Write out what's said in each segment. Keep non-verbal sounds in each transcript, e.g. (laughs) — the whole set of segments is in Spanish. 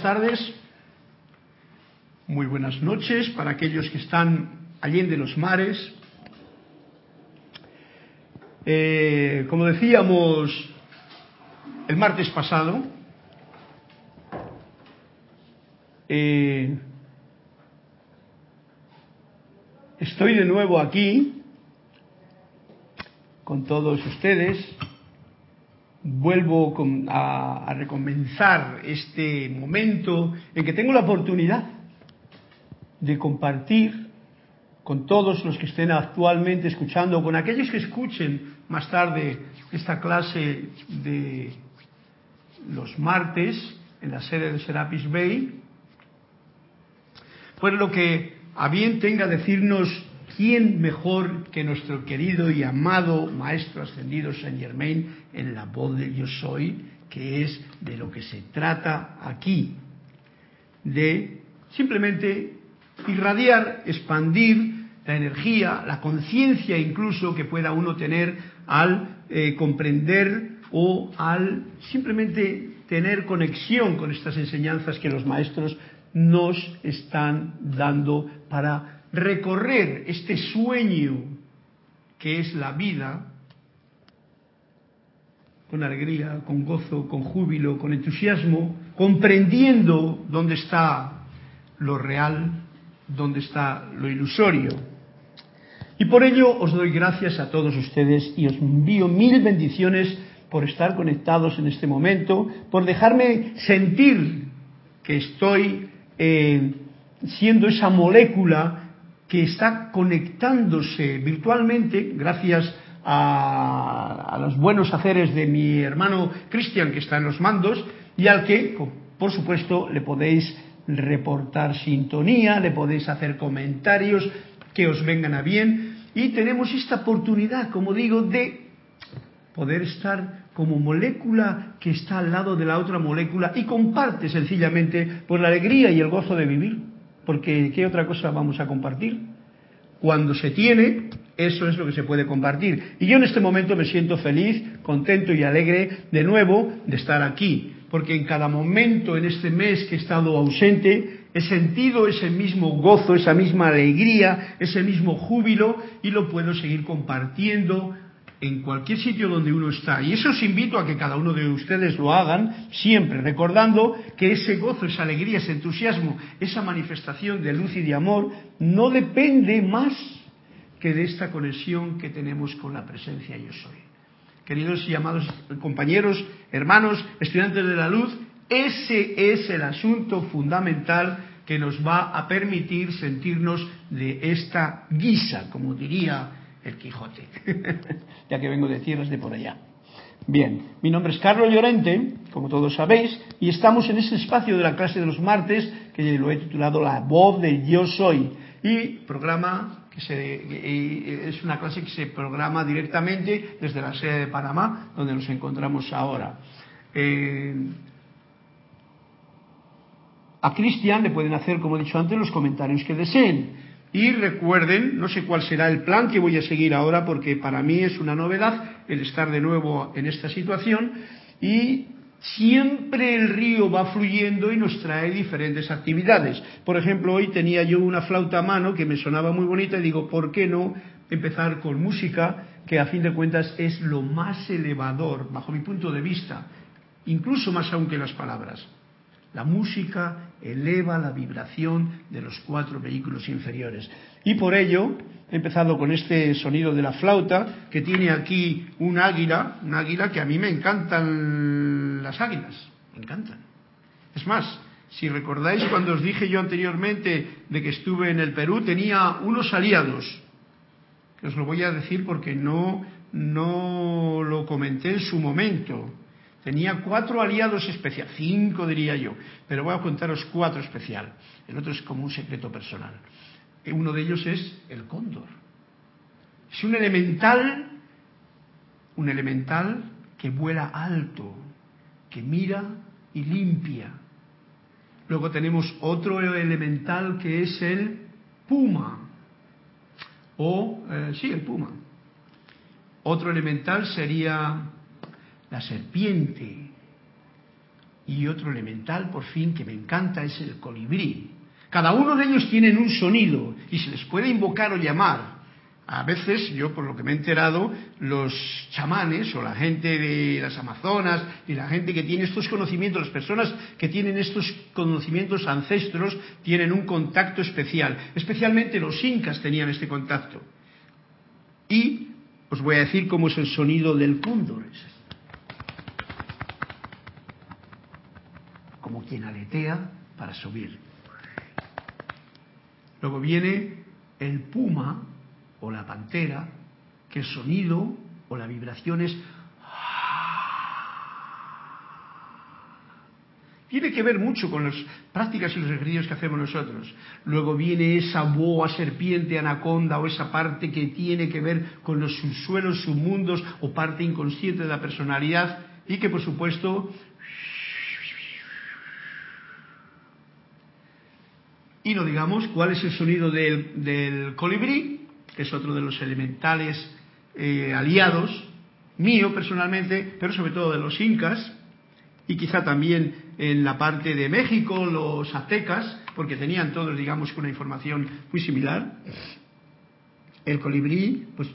buenas tardes, muy buenas noches para aquellos que están allí de los mares. Eh, como decíamos el martes pasado, eh, estoy de nuevo aquí con todos ustedes vuelvo a, recomenzar este momento en que tengo la oportunidad de compartir con todos los que estén actualmente escuchando, con aquellos que escuchen más tarde esta clase de los martes en la sede de Serapis Bay, pues lo que a bien tenga decirnos ¿quién mejor que nuestro querido y amado Maestro Ascendido Saint Germain en la voz del Yo Soy, que es de lo que se trata aquí? De simplemente irradiar, expandir la energía, la conciencia incluso que pueda uno tener al eh, comprender o al simplemente tener conexión con estas enseñanzas que los maestros nos están dando para recorrer este sueño que es la vida con alegría, con gozo, con júbilo, con entusiasmo, comprendiendo dónde está lo real, dónde está lo ilusorio. Y por ello os doy gracias a todos ustedes y os envío mil bendiciones por estar conectados en este momento, por dejarme sentir que estoy eh, siendo esa molécula que está conectándose virtualmente gracias a, los buenos haceres de mi hermano Cristian que está en los mandos y al que, por supuesto, le podéis reportar sintonía, le podéis hacer comentarios que os vengan a bien. Y tenemos esta oportunidad, como digo, de poder estar como molécula que está al lado de la otra molécula y comparte sencillamente por la alegría y el gozo de vivir porque ¿qué otra cosa vamos a compartir? Cuando se tiene, eso es lo que se puede compartir. Y yo en este momento me siento feliz, contento y alegre de nuevo de estar aquí, porque en cada momento en este mes que he estado ausente, he sentido ese mismo gozo, esa misma alegría, ese mismo júbilo y lo puedo seguir compartiendo en cualquier sitio donde uno está. Y eso os invito a que cada uno de ustedes lo hagan siempre, recordando que ese gozo, esa alegría, ese entusiasmo, esa manifestación de luz y de amor no depende más que de esta conexión que tenemos con la presencia yo soy. Queridos y amados compañeros, hermanos, estudiantes de la luz, ese es el asunto fundamental que nos va a permitir sentirnos de esta guisa, como diría el Quijote, (laughs) ya que vengo de tierras de por allá. Bien, mi nombre es Carlos Llorente, como todos sabéis, y estamos en ese espacio de la clase de los martes que lo he titulado La voz del yo soy y programa que se, es una clase que se programa directamente desde la sede de Panamá, donde nos encontramos ahora. Eh, a Cristian le pueden hacer, como he dicho antes, los comentarios que deseen. Y recuerden, no sé cuál será el plan que voy a seguir ahora porque para mí es una novedad el estar de nuevo en esta situación y siempre el río va fluyendo y nos trae diferentes actividades. Por ejemplo, hoy tenía yo una flauta a mano que me sonaba muy bonita y digo, ¿por qué no empezar con música que a fin de cuentas es lo más elevador bajo mi punto de vista, incluso más aún que las palabras? La música eleva la vibración de los cuatro vehículos inferiores. Y por ello he empezado con este sonido de la flauta, que tiene aquí un águila, un águila que a mí me encantan las águilas, me encantan. Es más, si recordáis cuando os dije yo anteriormente de que estuve en el Perú, tenía unos aliados, que os lo voy a decir porque no, no lo comenté en su momento. Tenía cuatro aliados especiales, cinco diría yo, pero voy a contaros cuatro especial. El otro es como un secreto personal. Uno de ellos es el cóndor. Es un elemental, un elemental que vuela alto, que mira y limpia. Luego tenemos otro elemental que es el puma, o eh, sí, el puma. Otro elemental sería la serpiente. y otro elemental, por fin, que me encanta, es el colibrí. Cada uno de ellos tienen un sonido y se les puede invocar o llamar. A veces, yo por lo que me he enterado, los chamanes o la gente de las Amazonas y la gente que tiene estos conocimientos, las personas que tienen estos conocimientos ancestros, tienen un contacto especial. Especialmente los incas tenían este contacto. Y os voy a decir cómo es el sonido del cóndor. Como quien aletea para subir. Luego viene el puma o la pantera, que el sonido o la vibración es... Tiene que ver mucho con las prácticas y los ejercicios que hacemos nosotros. Luego viene esa boa, serpiente, anaconda o esa parte que tiene que ver con los subsuelos, submundos o parte inconsciente de la personalidad y que por supuesto Y no digamos cuál es el sonido del, colibrí, que es otro de los elementales eh, aliados, mío personalmente, pero sobre todo de los incas, y quizá también en la parte de México, los aztecas, porque tenían todos, digamos, una información muy similar. El colibrí, pues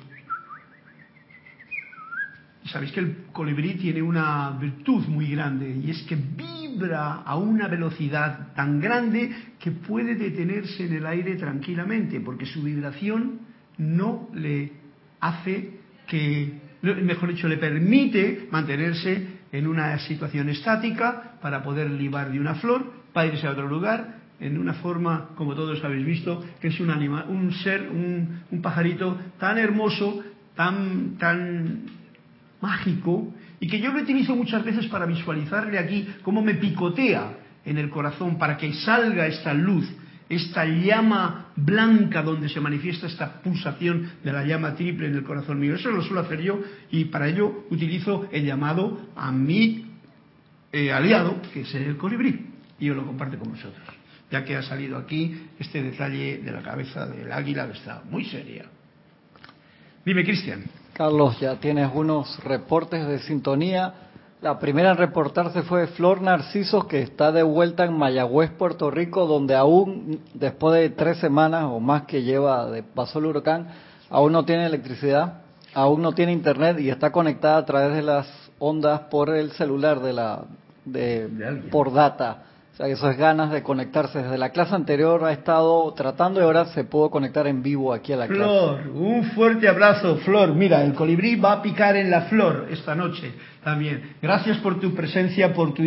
sabéis que el colibrí tiene una virtud muy grande y es que vibra a una velocidad tan grande que puede detenerse en el aire tranquilamente, porque su vibración no le hace que, mejor dicho, le permite mantenerse en una situación estática para poder libar de una flor, para irse a otro lugar, en una forma, como todos habéis visto, que es un animal, un ser, un, un pajarito tan hermoso, tan, tan mágico y que yo lo utilizo muchas veces para visualizarle aquí cómo me picotea en el corazón para que salga esta luz, esta llama blanca donde se manifiesta esta pulsación de la llama triple en el corazón mío. Eso lo suelo hacer yo y para ello utilizo el llamado a mi eh, aliado, que es el colibrí, y yo lo comparto con vosotros, ya que ha salido aquí este detalle de la cabeza del águila que está muy seria. Dime, Cristian. Carlos, ya tienes unos reportes de sintonía. La primera en reportarse fue Flor Narcisos, que está de vuelta en Mayagüez, Puerto Rico, donde aún, después de tres semanas o más que lleva de paso el huracán, aún no tiene electricidad, aún no tiene internet y está conectada a través de las ondas por el celular de la de, por data. O sea, eso es ganas de conectarse. Desde la clase anterior ha estado tratando y ahora se pudo conectar en vivo aquí a la clase. Flor, un fuerte abrazo, Flor. Mira, el colibrí va a picar en la flor esta noche también. Gracias por tu presencia, por tu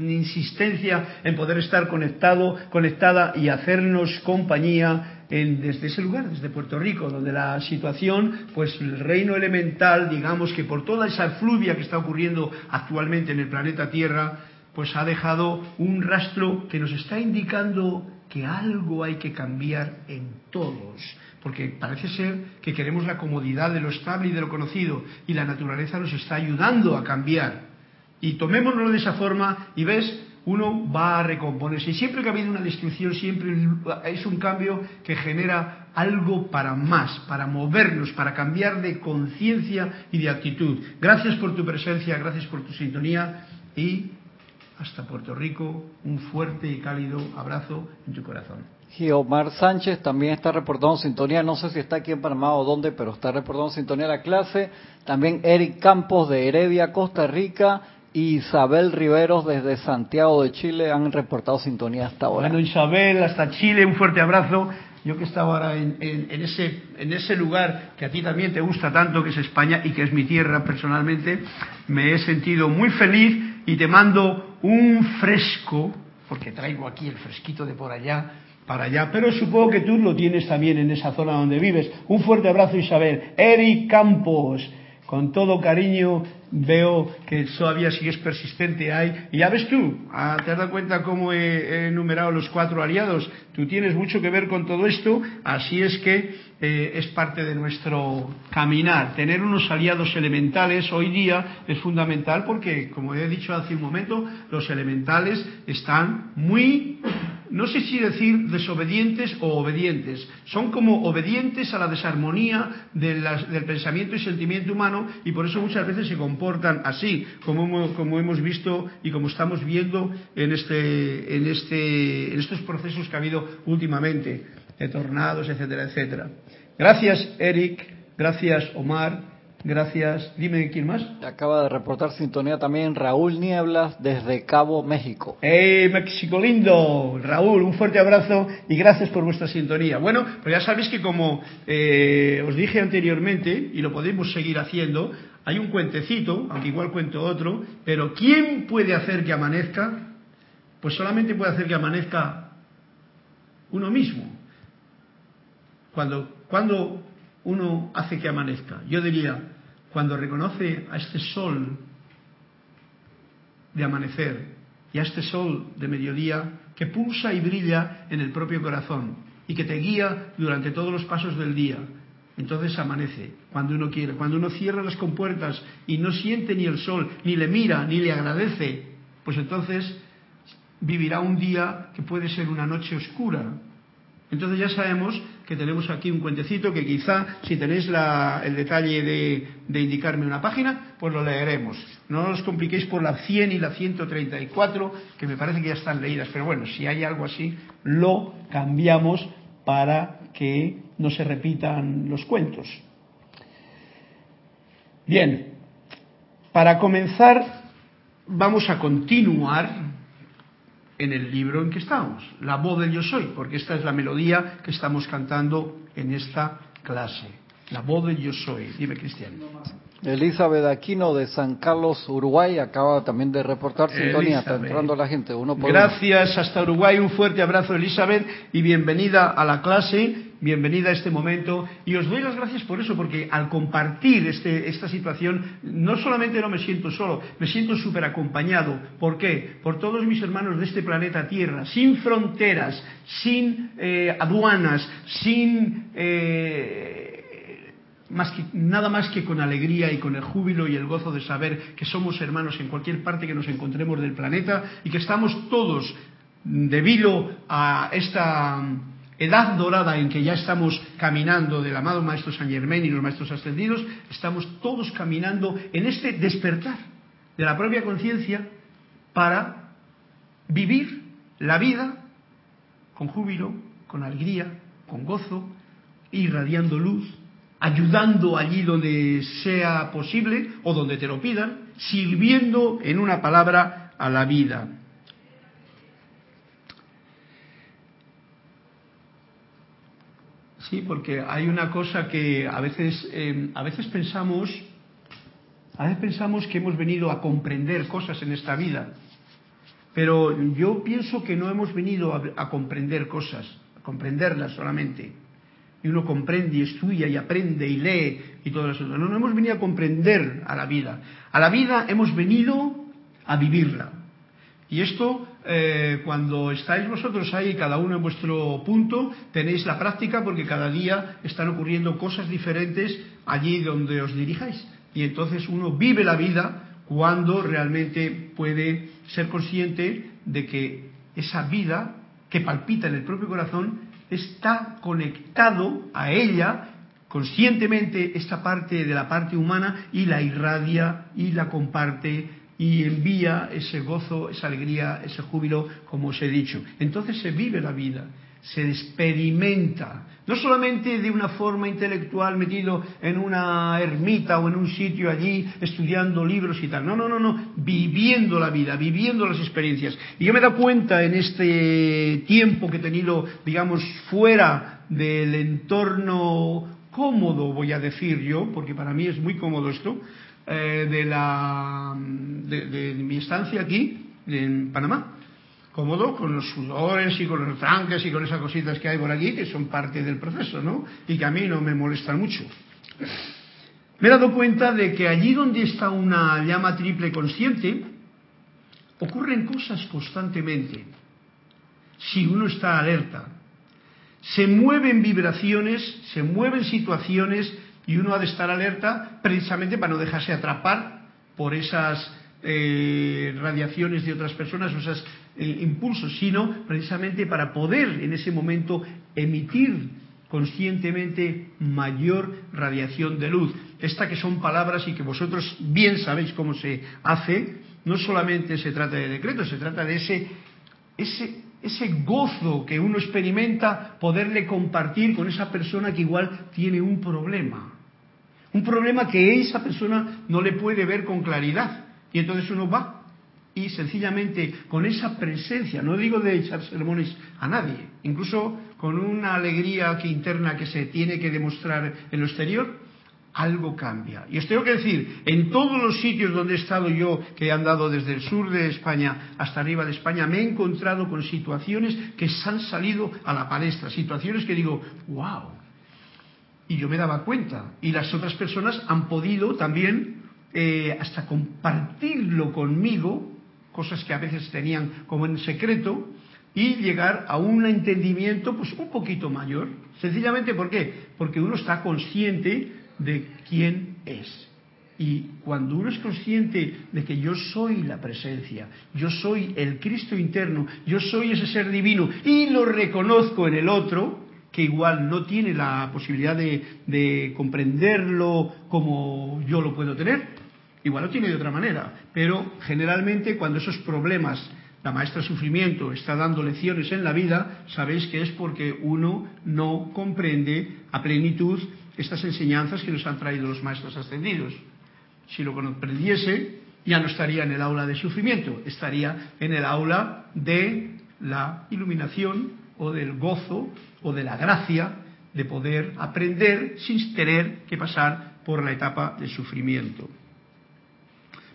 insistencia en poder estar conectado, conectada y hacernos compañía en, desde ese lugar, desde Puerto Rico, donde la situación, pues el reino elemental, digamos que por toda esa fluvia que está ocurriendo actualmente en el planeta Tierra, pues ha dejado un rastro que nos está indicando que algo hay que cambiar en todos, porque parece ser que queremos la comodidad de lo estable y de lo conocido, y la naturaleza nos está ayudando a cambiar. Y tomémonos de esa forma y ves, uno va a recomponerse. Y siempre que ha habido una destrucción, siempre es un cambio que genera algo para más, para movernos, para cambiar de conciencia y de actitud. Gracias por tu presencia, gracias por tu sintonía y hasta Puerto Rico, un fuerte y cálido abrazo en tu corazón. Giomar Sánchez también está reportando sintonía, no sé si está aquí en Panamá o dónde, pero está reportando sintonía a la clase. También Eric Campos de Heredia, Costa Rica, y Isabel Riveros desde Santiago de Chile han reportado sintonía hasta ahora. Bueno, Isabel, hasta Chile, un fuerte abrazo. Yo que estaba ahora en, ese, en ese lugar que a ti también te gusta tanto, que es España y que es mi tierra personalmente, me he sentido muy feliz y te mando un fresco, porque traigo aquí el fresquito de por allá, para allá, pero supongo que tú lo tienes también en esa zona donde vives. Un fuerte abrazo Isabel. Eric Campos, con todo cariño veo que todavía sigues persistente ahí. Y ya ves tú, ah, te has dado cuenta cómo he, enumerado los cuatro aliados. Tú tienes mucho que ver con todo esto, así es que eh, es parte de nuestro caminar. Tener unos aliados elementales hoy día es fundamental porque, como he dicho hace un momento, los elementales están muy no sé si decir desobedientes o obedientes, son como obedientes a la desarmonía del pensamiento y sentimiento humano y por eso muchas veces se comportan así, como, como hemos visto y como estamos viendo en, este, en, este, en estos procesos que ha habido últimamente, de tornados, etcétera, etcétera. Gracias, Eric, gracias, Omar, Gracias. Dime quién más. Acaba de reportar sintonía también Raúl Nieblas desde Cabo México. ¡Hey, México lindo! Raúl, un fuerte abrazo y gracias por vuestra sintonía. Bueno, pues ya sabéis que como eh, os dije anteriormente, y lo podemos seguir haciendo, hay un cuentecito, aunque igual cuento otro, pero ¿quién puede hacer que amanezca? Pues solamente puede hacer que amanezca uno mismo. Cuando, cuando uno hace que amanezca. Yo diría, cuando reconoce a este sol de amanecer y a este sol de mediodía que pulsa y brilla en el propio corazón y que te guía durante todos los pasos del día, entonces amanece cuando uno quiere. Cuando uno cierra las compuertas y no siente ni el sol, ni le mira, ni le agradece, pues entonces vivirá un día que puede ser una noche oscura, entonces ya sabemos que tenemos aquí un cuentecito que quizá, si tenéis el detalle de, indicarme una página, pues lo leeremos. No os compliquéis por la 100 y la 134, que me parece que ya están leídas, pero bueno, si hay algo así, lo cambiamos para que no se repitan los cuentos. Bien, para comenzar, vamos a continuar en el libro en que estamos, la voz del yo soy, porque esta es la melodía que estamos cantando en esta clase. La voz del yo soy. Dime, Cristian. Elizabeth Aquino de San Carlos, Uruguay, acaba también de reportar sintonía. Está entrando la gente. Uno Gracias hasta Uruguay. Un fuerte abrazo, Elizabeth, y bienvenida a la clase bienvenida a este momento y os doy las gracias por eso, porque al compartir este, esta situación no solamente no me siento solo, me siento súper acompañado. ¿Por qué? Por todos mis hermanos de este planeta Tierra, sin fronteras, sin eh, aduanas, sin... Eh, más que, nada más que con alegría y con el júbilo y el gozo de saber que somos hermanos en cualquier parte que nos encontremos del planeta y que estamos todos, debido a esta edad dorada en que ya estamos caminando del amado Maestro San Germán y los Maestros Ascendidos, estamos todos caminando en este despertar de la propia conciencia para vivir la vida con júbilo, con alegría, con gozo, irradiando luz, ayudando allí donde sea posible o donde te lo pidan, sirviendo en una palabra a la vida. Sí, porque hay una cosa que a veces, em, a veces pensamos, a veces pensamos que hemos venido a comprender cosas en esta vida, pero yo pienso que no hemos venido a, comprender cosas, a comprenderlas solamente. Y uno comprende y estudia y aprende y lee y todo eso. No, no hemos venido a comprender a la vida. A la vida hemos venido a vivirla. Y esto, eh, cuando estáis vosotros ahí, cada uno en vuestro punto, tenéis la práctica porque cada día están ocurriendo cosas diferentes allí donde os dirijáis. Y entonces uno vive la vida cuando realmente puede ser consciente de que esa vida que palpita en el propio corazón está conectado a ella conscientemente esta parte de la parte humana y la irradia y la comparte y envía ese gozo, esa alegría, ese júbilo, como os he dicho. Entonces se vive la vida, se experimenta, no solamente de una forma intelectual metido en una ermita o en un sitio allí estudiando libros y tal, no, no, no, no, viviendo la vida, viviendo las experiencias. Y yo me he dado cuenta en este tiempo que he tenido, digamos, fuera del entorno cómodo, voy a decir yo, porque para mí es muy cómodo esto, eh, de, la, de, mi estancia aquí, en Panamá. Cómodo con los sudores y con los tranques y con esas cositas que hay por aquí, que son parte del proceso, ¿no? Y que a mí no me molestan mucho. Me he dado cuenta de que allí donde está una llama triple consciente, ocurren cosas constantemente. Si uno está alerta, se mueven vibraciones, se mueven situaciones y uno ha de estar alerta precisamente para no dejarse atrapar por esas eh, radiaciones de otras personas, o esas eh, impulsos, sino precisamente para poder en ese momento emitir conscientemente mayor radiación de luz. Esta que son palabras y que vosotros bien sabéis cómo se hace, no solamente se trata de decretos, se trata de ese, ese, ese gozo que uno experimenta poderle compartir con esa persona que igual tiene un problema. Un problema que esa persona no le puede ver con claridad. Y entonces uno va y sencillamente con esa presencia, no digo de echar sermones a nadie, incluso con una alegría que interna que se tiene que demostrar en lo exterior, algo cambia. Y os tengo que decir, en todos los sitios donde he estado yo, que he andado desde el sur de España hasta arriba de España, me he encontrado con situaciones que se han salido a la palestra, situaciones que digo, wow. Y yo me daba cuenta. Y las otras personas han podido también eh, hasta compartirlo conmigo cosas que a veces tenían como en secreto, y llegar a un entendimiento pues un poquito mayor. Sencillamente, ¿por qué? Porque uno está consciente de quién es. Y cuando uno es consciente de que yo soy la presencia, yo soy el Cristo interno, yo soy ese ser divino y lo reconozco en el otro, que igual no tiene la posibilidad de, de comprenderlo como yo lo puedo tener, Igual lo tiene de otra manera, pero generalmente cuando esos problemas, la maestra sufrimiento está dando lecciones en la vida, sabéis que es porque uno no comprende a plenitud estas enseñanzas que nos han traído los maestros ascendidos. Si lo comprendiese, ya no estaría en el aula de sufrimiento, estaría en el aula de la iluminación o del gozo o de la gracia de poder aprender sin tener que pasar por la etapa de sufrimiento.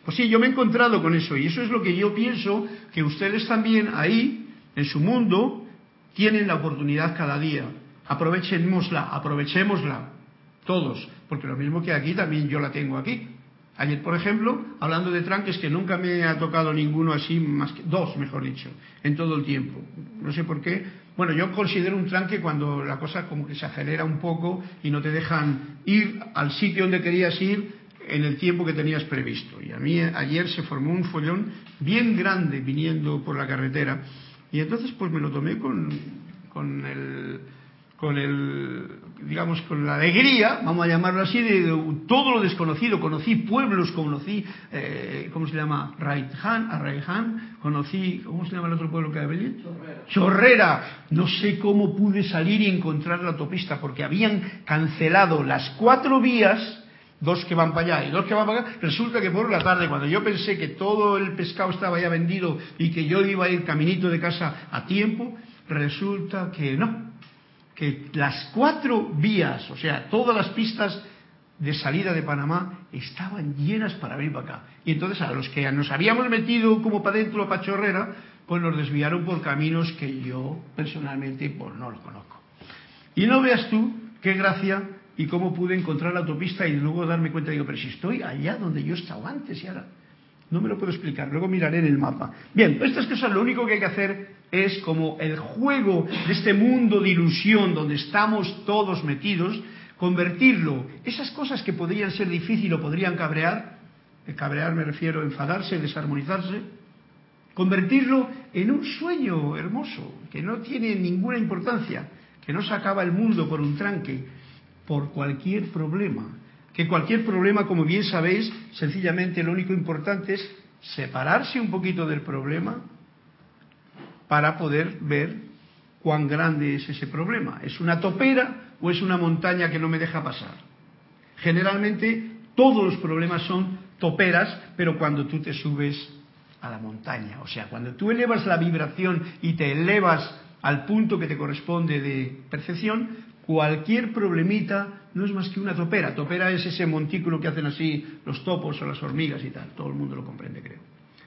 Pues sí, yo me he encontrado con eso y eso es lo que yo pienso que ustedes también ahí, en su mundo, tienen la oportunidad cada día. Aprovechémosla, aprovechémosla, todos, porque lo mismo que aquí también yo la tengo aquí. Ayer, por ejemplo, hablando de tranques, que nunca me ha tocado ninguno así, más que dos, mejor dicho, en todo el tiempo. No sé por qué. Bueno, yo considero un tranque cuando la cosa como que se acelera un poco y no te dejan ir al sitio donde querías ir en el tiempo que tenías previsto. Y a mí ayer se formó un follón bien grande viniendo por la carretera y entonces pues me lo tomé con, con el con el digamos con la alegría vamos a llamarlo así de, todo lo desconocido. Conocí pueblos conocí eh, cómo se llama Raihan Arraihan conocí cómo se llama el otro pueblo que había Chorrera. Chorrera. No sé cómo pude salir y encontrar la autopista porque habían cancelado las cuatro vías dos que van para allá y dos que van para acá, resulta que por la tarde, cuando yo pensé que todo el pescado estaba ya vendido y que yo iba a ir caminito de casa a tiempo, resulta que no, que las cuatro vías, o sea, todas las pistas de salida de Panamá estaban llenas para venir para acá. Y entonces a los que nos habíamos metido como para dentro a Pachorrera, pues nos desviaron por caminos que yo personalmente pues no los conozco. Y no veas tú qué gracia y cómo pude encontrar la autopista y luego darme cuenta, digo, pero si estoy allá donde yo estaba antes y ahora no me lo puedo explicar, luego miraré en el mapa. Bien, estas cosas lo único que hay que hacer es como el juego de este mundo de ilusión donde estamos todos metidos, convertirlo, esas cosas que podrían ser difíciles o podrían cabrear, cabrear me refiero a enfadarse, desarmonizarse, convertirlo en un sueño hermoso, que no tiene ninguna importancia, que no se acaba el mundo por un tranque, por cualquier problema. Que cualquier problema, como bien sabéis, sencillamente lo único importante es separarse un poquito del problema para poder ver cuán grande es ese problema. ¿Es una topera o es una montaña que no me deja pasar? Generalmente todos los problemas son toperas, pero cuando tú te subes a la montaña, o sea, cuando tú elevas la vibración y te elevas al punto que te corresponde de percepción, cualquier problemita no es más que una topera. Topera es ese montículo que hacen así los topos o las hormigas y tal. Todo el mundo lo comprende, creo.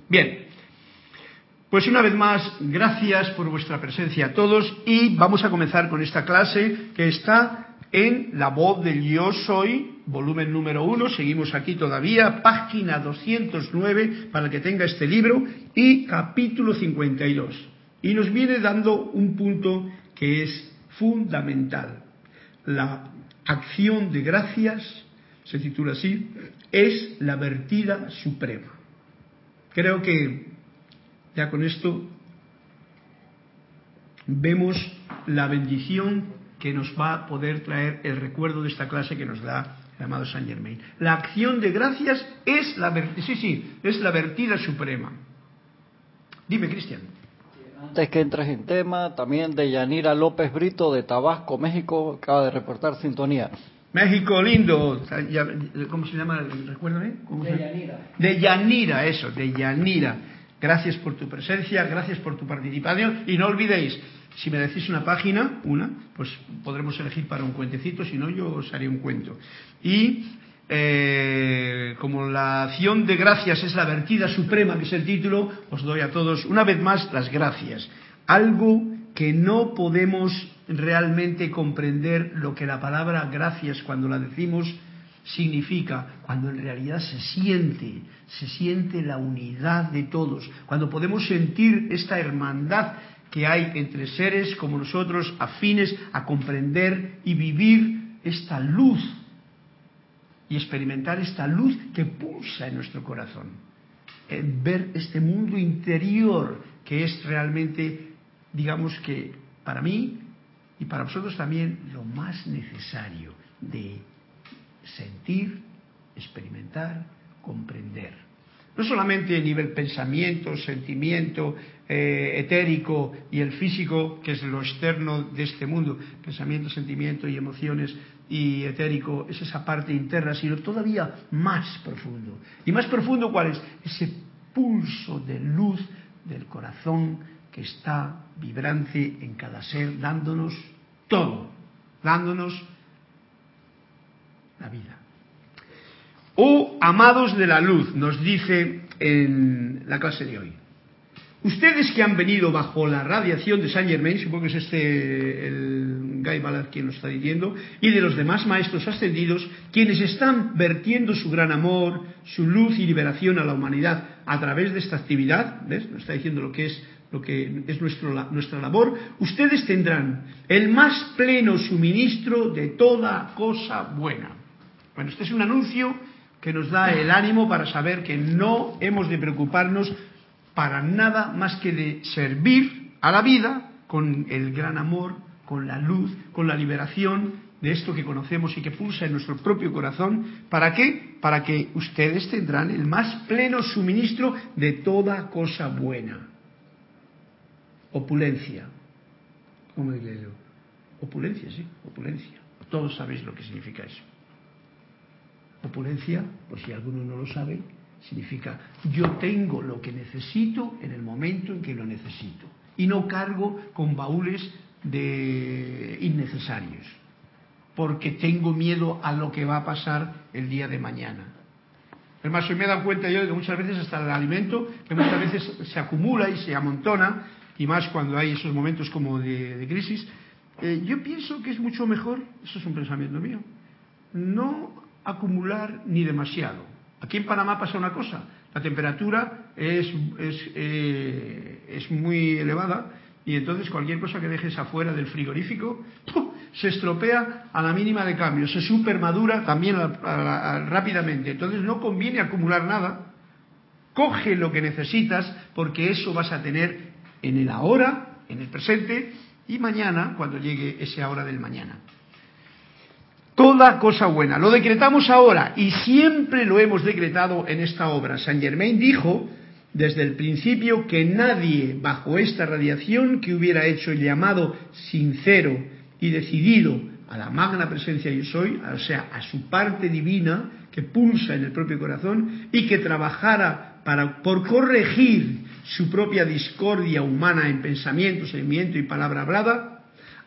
Bien, pues una vez más, gracias por vuestra presencia a todos y vamos a comenzar con esta clase que está en La voz del yo soy, volumen número uno, seguimos aquí todavía, página 209 para que tenga este libro y capítulo 52. Y nos viene dando un punto que es fundamental la acción de gracias, se titula así, es la vertida suprema. Creo que ya con esto vemos la bendición que nos va a poder traer el recuerdo de esta clase que nos da el amado Saint Germain. La acción de gracias es la, sí, sí, es la vertida suprema. Dime, Cristian. Antes que entres en tema, también de Yanira López Brito de Tabasco, México, acaba de reportar sintonía. México lindo, ¿cómo se llama? Recuérdame. de Yanira. De Yanira, eso, de Yanira. Gracias por tu presencia, gracias por tu participación y no olvidéis, si me decís una página, una, pues podremos elegir para un cuentecito, si no yo os haré un cuento. Y eh, como la acción de gracias es la vertida suprema, que es el título, os doy a todos una vez más las gracias. Algo que no podemos realmente comprender lo que la palabra gracias cuando la decimos significa, cuando en realidad se siente, se siente la unidad de todos, cuando podemos sentir esta hermandad que hay entre seres como nosotros, afines a comprender y vivir esta luz y experimentar esta luz que pulsa en nuestro corazón. ver este mundo interior que es realmente, digamos que para mí y para vosotros también, lo más necesario de sentir, experimentar, comprender. No solamente a nivel pensamiento, sentimiento, eh, etérico y el físico, que es lo externo de este mundo, pensamiento, sentimiento y emociones, y etérico es esa parte interna, sino todavía más profundo. ¿Y más profundo cuál es? Ese pulso de luz del corazón que está vibrante en cada ser, dándonos todo, dándonos la vida. Oh amados de la luz, nos dice en la clase de hoy. Ustedes que han venido bajo la radiación de Saint Germain, supongo que es este el Guy Ballard quien lo está diciendo, y de los demás maestros ascendidos, quienes están vertiendo su gran amor, su luz y liberación a la humanidad a través de esta actividad, ¿ves? Nos está diciendo lo que es lo que es nuestro, nuestra labor, ustedes tendrán el más pleno suministro de toda cosa buena. Bueno, este es un anuncio que nos da el ánimo para saber que no hemos de preocuparnos para nada más que de servir a la vida con el gran amor, con la luz, con la liberación de esto que conocemos y que pulsa en nuestro propio corazón. ¿Para qué? Para que ustedes tendrán el más pleno suministro de toda cosa buena. Opulencia. ¿Cómo diría yo? Opulencia, sí, opulencia. Todos sabéis lo que significa eso. Opulencia, por si alguno no lo sabe, Significa, yo tengo lo que necesito en el momento en que lo necesito. Y no cargo con baúles de innecesarios. Porque tengo miedo a lo que va a pasar el día de mañana. Es hoy me he dado cuenta yo de que muchas veces hasta el alimento, que muchas veces se acumula y se amontona, y más cuando hay esos momentos como de, crisis, eh, yo pienso que es mucho mejor, eso es un pensamiento mío, no acumular ni demasiado Aquí en Panamá pasa una cosa, la temperatura eh, es muy elevada y entonces cualquier cosa que dejes afuera del frigorífico se estropea a la mínima de cambio, se supermadura también rápidamente. Entonces no conviene acumular nada. Coge lo que necesitas porque eso vas a tener en el ahora, en el presente y mañana cuando llegue ese ahora del mañana toda cosa buena. Lo decretamos ahora y siempre lo hemos decretado en esta obra. Saint Germain dijo desde el principio que nadie bajo esta radiación que hubiera hecho el llamado sincero y decidido a la magna presencia yo soy, o sea, a su parte divina que pulsa en el propio corazón y que trabajara para, por corregir su propia discordia humana en pensamiento, sentimiento y palabra hablada,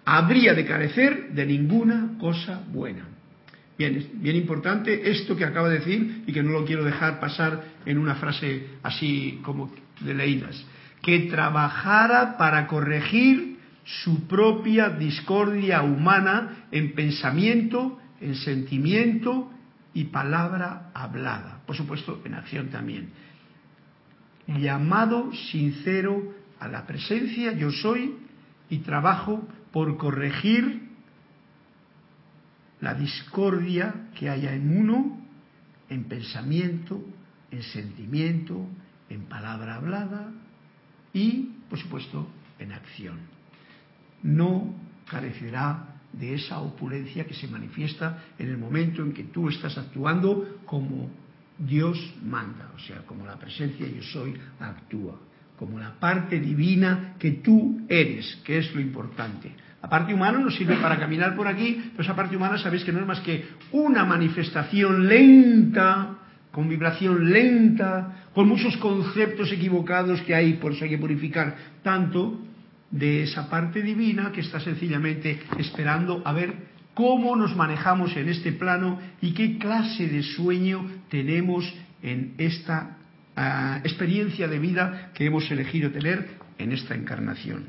habría de carecer de ninguna cosa buena. Bien, bien importante esto que acaba de decir y que no lo quiero dejar pasar en una frase así como de leídas. Que trabajara para corregir su propia discordia humana en pensamiento, en sentimiento y palabra hablada. Por supuesto, en acción también. Llamado sincero a la presencia, yo soy, y trabajo por corregir la discordia que haya en uno, en pensamiento, en sentimiento, en palabra hablada y, por supuesto, en acción. no carecerá de esa opulencia que se manifiesta en el momento en que tú estás actuando como Dios manda, o sea, como la presencia yo soy actúa, como la parte divina que tú eres, que es lo importante. La parte humana nos sirve para caminar por aquí, pero esa parte humana sabéis que no es más que una manifestación lenta, con vibración lenta, con muchos conceptos equivocados que hay, por eso hay que purificar tanto de esa parte divina que está sencillamente esperando a ver cómo nos manejamos en este plano y qué clase de sueño tenemos en esta experiencia de vida que hemos elegido tener en esta encarnación.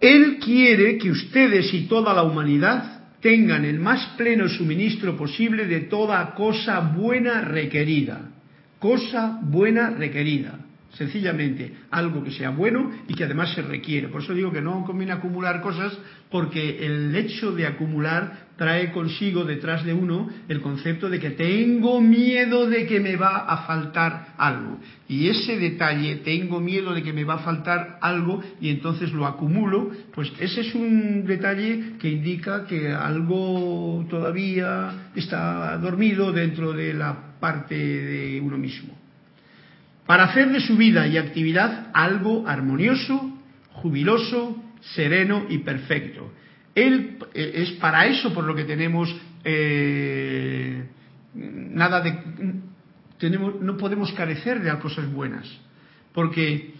Él quiere que ustedes y toda la humanidad tengan el más pleno suministro posible de toda cosa buena requerida. Cosa buena requerida. Sencillamente, algo que sea bueno y que además se requiere. Por eso digo que no conviene acumular cosas porque el hecho de acumular trae consigo detrás de uno el concepto de que tengo miedo de que me va a faltar algo. Y ese detalle, tengo miedo de que me va a faltar algo y entonces lo acumulo, pues ese es un detalle que indica que algo todavía está dormido dentro de la parte de uno mismo para hacer de su vida y actividad algo armonioso, jubiloso, sereno y perfecto. Él eh, es para eso por lo que tenemos eh, nada de tenemos, no podemos carecer de cosas buenas, porque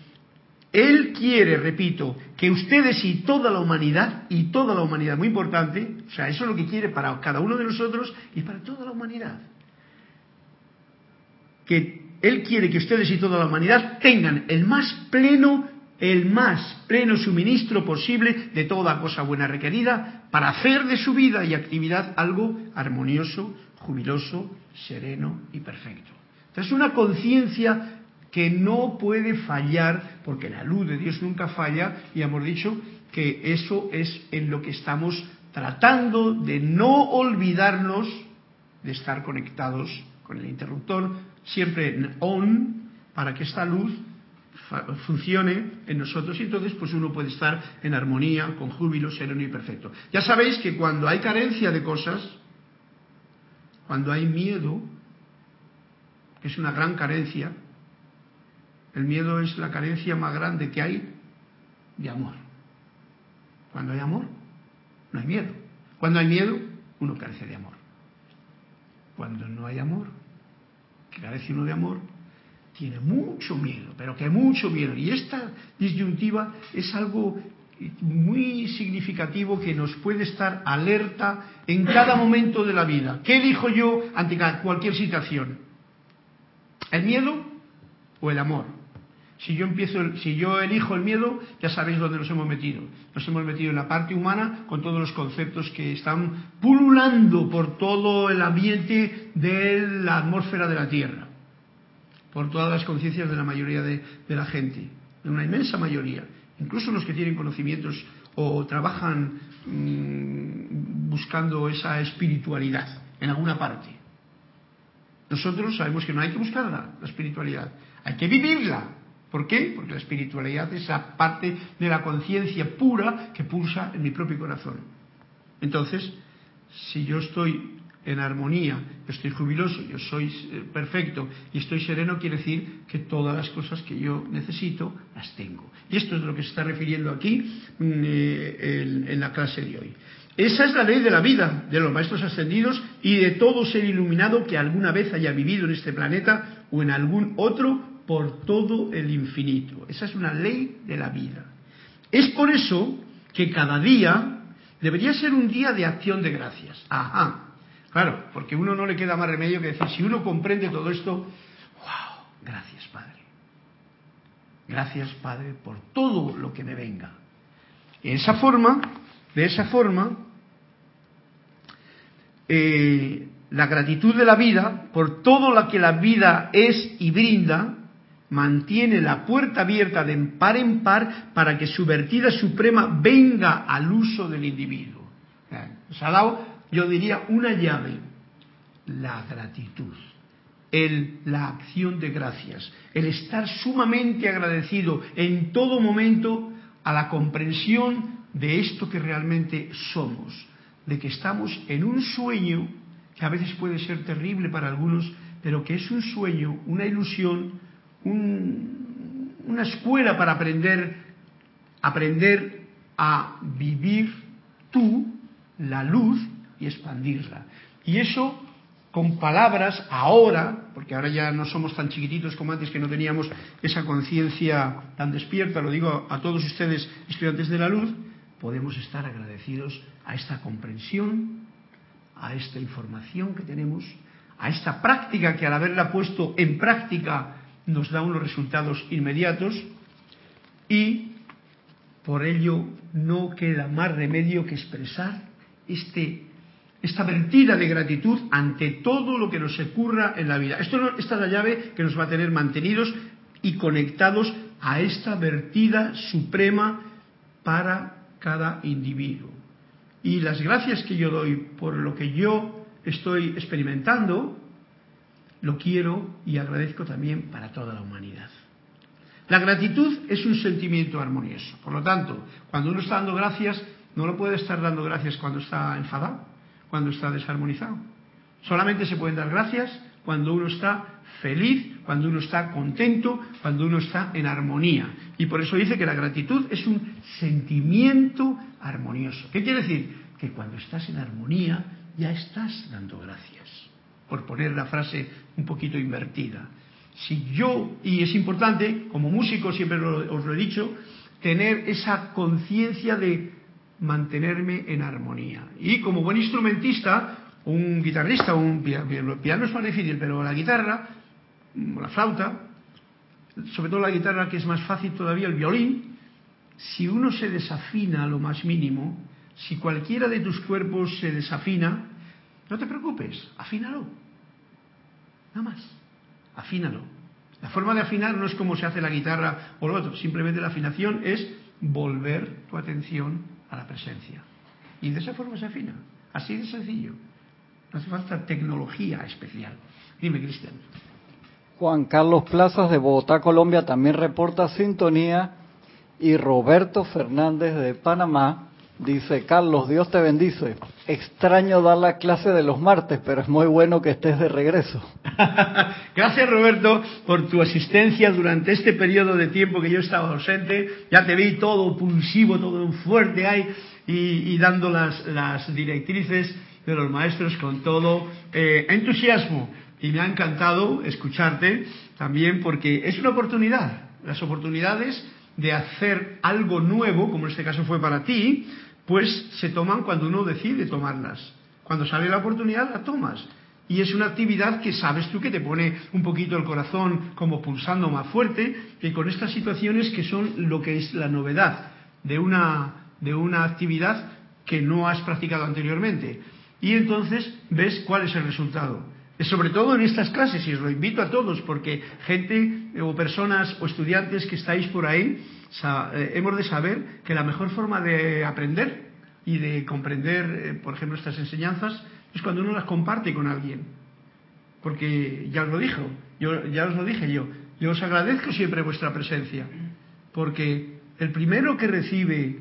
él quiere, repito, que ustedes y toda la humanidad, y toda la humanidad, muy importante, o sea, eso es lo que quiere para cada uno de nosotros y para toda la humanidad. Que él quiere que ustedes y toda la humanidad tengan el más pleno, el más pleno suministro posible de toda cosa buena requerida para hacer de su vida y actividad algo armonioso, jubiloso, sereno y perfecto. Es una conciencia que no puede fallar, porque la luz de Dios nunca falla, y hemos dicho que eso es en lo que estamos tratando de no olvidarnos de estar conectados con el interruptor siempre en on para que esta luz funcione en nosotros y entonces pues uno puede estar en armonía, con júbilo, sereno y perfecto. Ya sabéis que cuando hay carencia de cosas, cuando hay miedo, que es una gran carencia, el miedo es la carencia más grande que hay de amor. Cuando hay amor, no hay miedo. Cuando hay miedo, uno carece de amor. Cuando no hay amor, que carece uno de amor, tiene mucho miedo, pero que mucho miedo. Y esta disyuntiva es algo muy significativo que nos puede estar alerta en cada momento de la vida. ¿Qué elijo yo ante cualquier situación? ¿El miedo o el amor? Si yo empiezo, si yo elijo el miedo, ya sabéis dónde nos hemos metido. Nos hemos metido en la parte humana con todos los conceptos que están pululando por todo el ambiente de la atmósfera de la Tierra, por todas las conciencias de la mayoría de, la gente, de una inmensa mayoría, incluso los que tienen conocimientos o trabajan mm, buscando esa espiritualidad en alguna parte. Nosotros sabemos que no hay que buscarla, la espiritualidad, hay que vivirla, ¿Por qué? Porque la espiritualidad es esa parte de la conciencia pura que pulsa en mi propio corazón. Entonces, si yo estoy en armonía, yo estoy jubiloso, yo soy eh, perfecto y estoy sereno, quiere decir que todas las cosas que yo necesito las tengo. Y esto es lo que se está refiriendo aquí mm, eh, en la clase de hoy. Esa es la ley de la vida de los maestros ascendidos y de todo ser iluminado que alguna vez haya vivido en este planeta o en algún otro por todo el infinito. Esa es una ley de la vida. Es por eso que cada día debería ser un día de acción de gracias. Ajá. Claro, porque uno no le queda más remedio que decir, si uno comprende todo esto, wow, gracias Padre. Gracias Padre por todo lo que me venga. De esa forma, de esa forma, eh, la gratitud de la vida por todo lo que la vida es y brinda, mantiene la puerta abierta de par en par para que su vertida suprema venga al uso del individuo. Nos ha dado, yo diría, una llave, la gratitud. el, la acción de gracias, el estar sumamente agradecido en todo momento a la comprensión de esto que realmente somos, de que estamos en un sueño que a veces puede ser terrible para algunos, pero que es un sueño, una ilusión, una escuela para aprender, aprender a vivir tú la luz y expandirla. Y eso con palabras ahora, porque ahora ya no somos tan chiquititos como antes que no teníamos esa conciencia tan despierta, lo digo a todos ustedes estudiantes de la luz, podemos estar agradecidos a esta comprensión, a esta información que tenemos, a esta práctica que al haberla puesto en práctica nos da unos resultados inmediatos y por ello no queda más remedio que expresar este esta vertida de gratitud ante todo lo que nos ocurra en la vida. Esto, esta es la llave que nos va a tener mantenidos y conectados a esta vertida suprema para cada individuo. Y las gracias que yo doy por lo que yo estoy experimentando, lo quiero y agradezco también para toda la humanidad. La gratitud es un sentimiento armonioso. Por lo tanto, cuando uno está dando gracias, no lo puede estar dando gracias cuando está enfadado cuando está desarmonizado. Solamente se pueden dar gracias cuando uno está feliz, cuando uno está contento, cuando uno está en armonía. Y por eso dice que la gratitud es un sentimiento armonioso. ¿Qué quiere decir? Que cuando estás en armonía ya estás dando gracias. Por poner la frase un poquito invertida. Si yo, y es importante, como músico siempre os lo he dicho, tener esa conciencia de mantenerme en armonía. Y como buen instrumentista, un guitarrista, un piano, piano es más difícil, pero la guitarra, la flauta, sobre todo la guitarra que es más fácil todavía, el violín, si uno se desafina lo más mínimo, si cualquiera de tus cuerpos se desafina, no te preocupes, afínalo. Nada más, afínalo. La forma de afinar no es como se hace la guitarra o lo otro, simplemente la afinación es volver tu atención a la presencia. Y de esa forma se afina. Así de sencillo. No hace falta tecnología especial. Dime, Cristian. Juan Carlos Plazas de Bogotá, Colombia, también reporta sintonía. Y Roberto Fernández de Panamá dice, Carlos, Dios te bendice. Extraño dar la clase de los martes, pero es muy bueno que estés de regreso. (laughs) Gracias, Roberto, por tu asistencia durante este periodo de tiempo que yo estaba ausente. Ya te vi todo pulsivo, todo fuerte ahí y, dando las, directrices de los maestros con todo eh, entusiasmo. Y me ha encantado escucharte también porque es una oportunidad. Las oportunidades de hacer algo nuevo, como en este caso fue para ti, pues se toman cuando uno decide tomarlas. Cuando sale la oportunidad, la tomas. Y es una actividad que sabes tú que te pone un poquito el corazón como pulsando más fuerte, que con estas situaciones que son lo que es la novedad de una, de una actividad que no has practicado anteriormente. Y entonces ves cuál es el resultado. Sobre todo en estas clases, y os lo invito a todos, porque gente o personas o estudiantes que estáis por ahí, eh, hemos de saber que la mejor forma de aprender y de comprender, eh, por ejemplo, estas enseñanzas es cuando uno las comparte con alguien. Porque ya os lo dijo, yo, ya os lo dije yo, yo os agradezco siempre vuestra presencia, porque el primero que recibe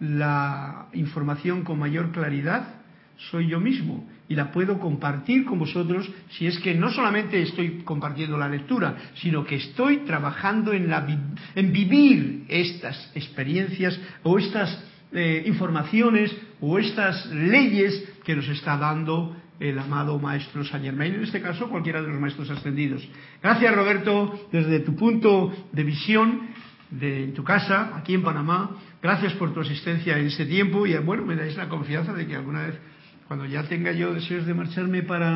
la información con mayor claridad soy yo mismo y la puedo compartir con vosotros si es que no solamente estoy compartiendo la lectura, sino que estoy trabajando en, la, en vivir estas experiencias o estas eh, informaciones o estas leyes que nos está dando el amado maestro Saint Germain, en este caso cualquiera de los maestros ascendidos. Gracias Roberto, desde tu punto de visión de tu casa, aquí en Panamá, gracias por tu asistencia en este tiempo y bueno, me dais la confianza de que alguna vez cuando ya tenga yo deseos de marcharme para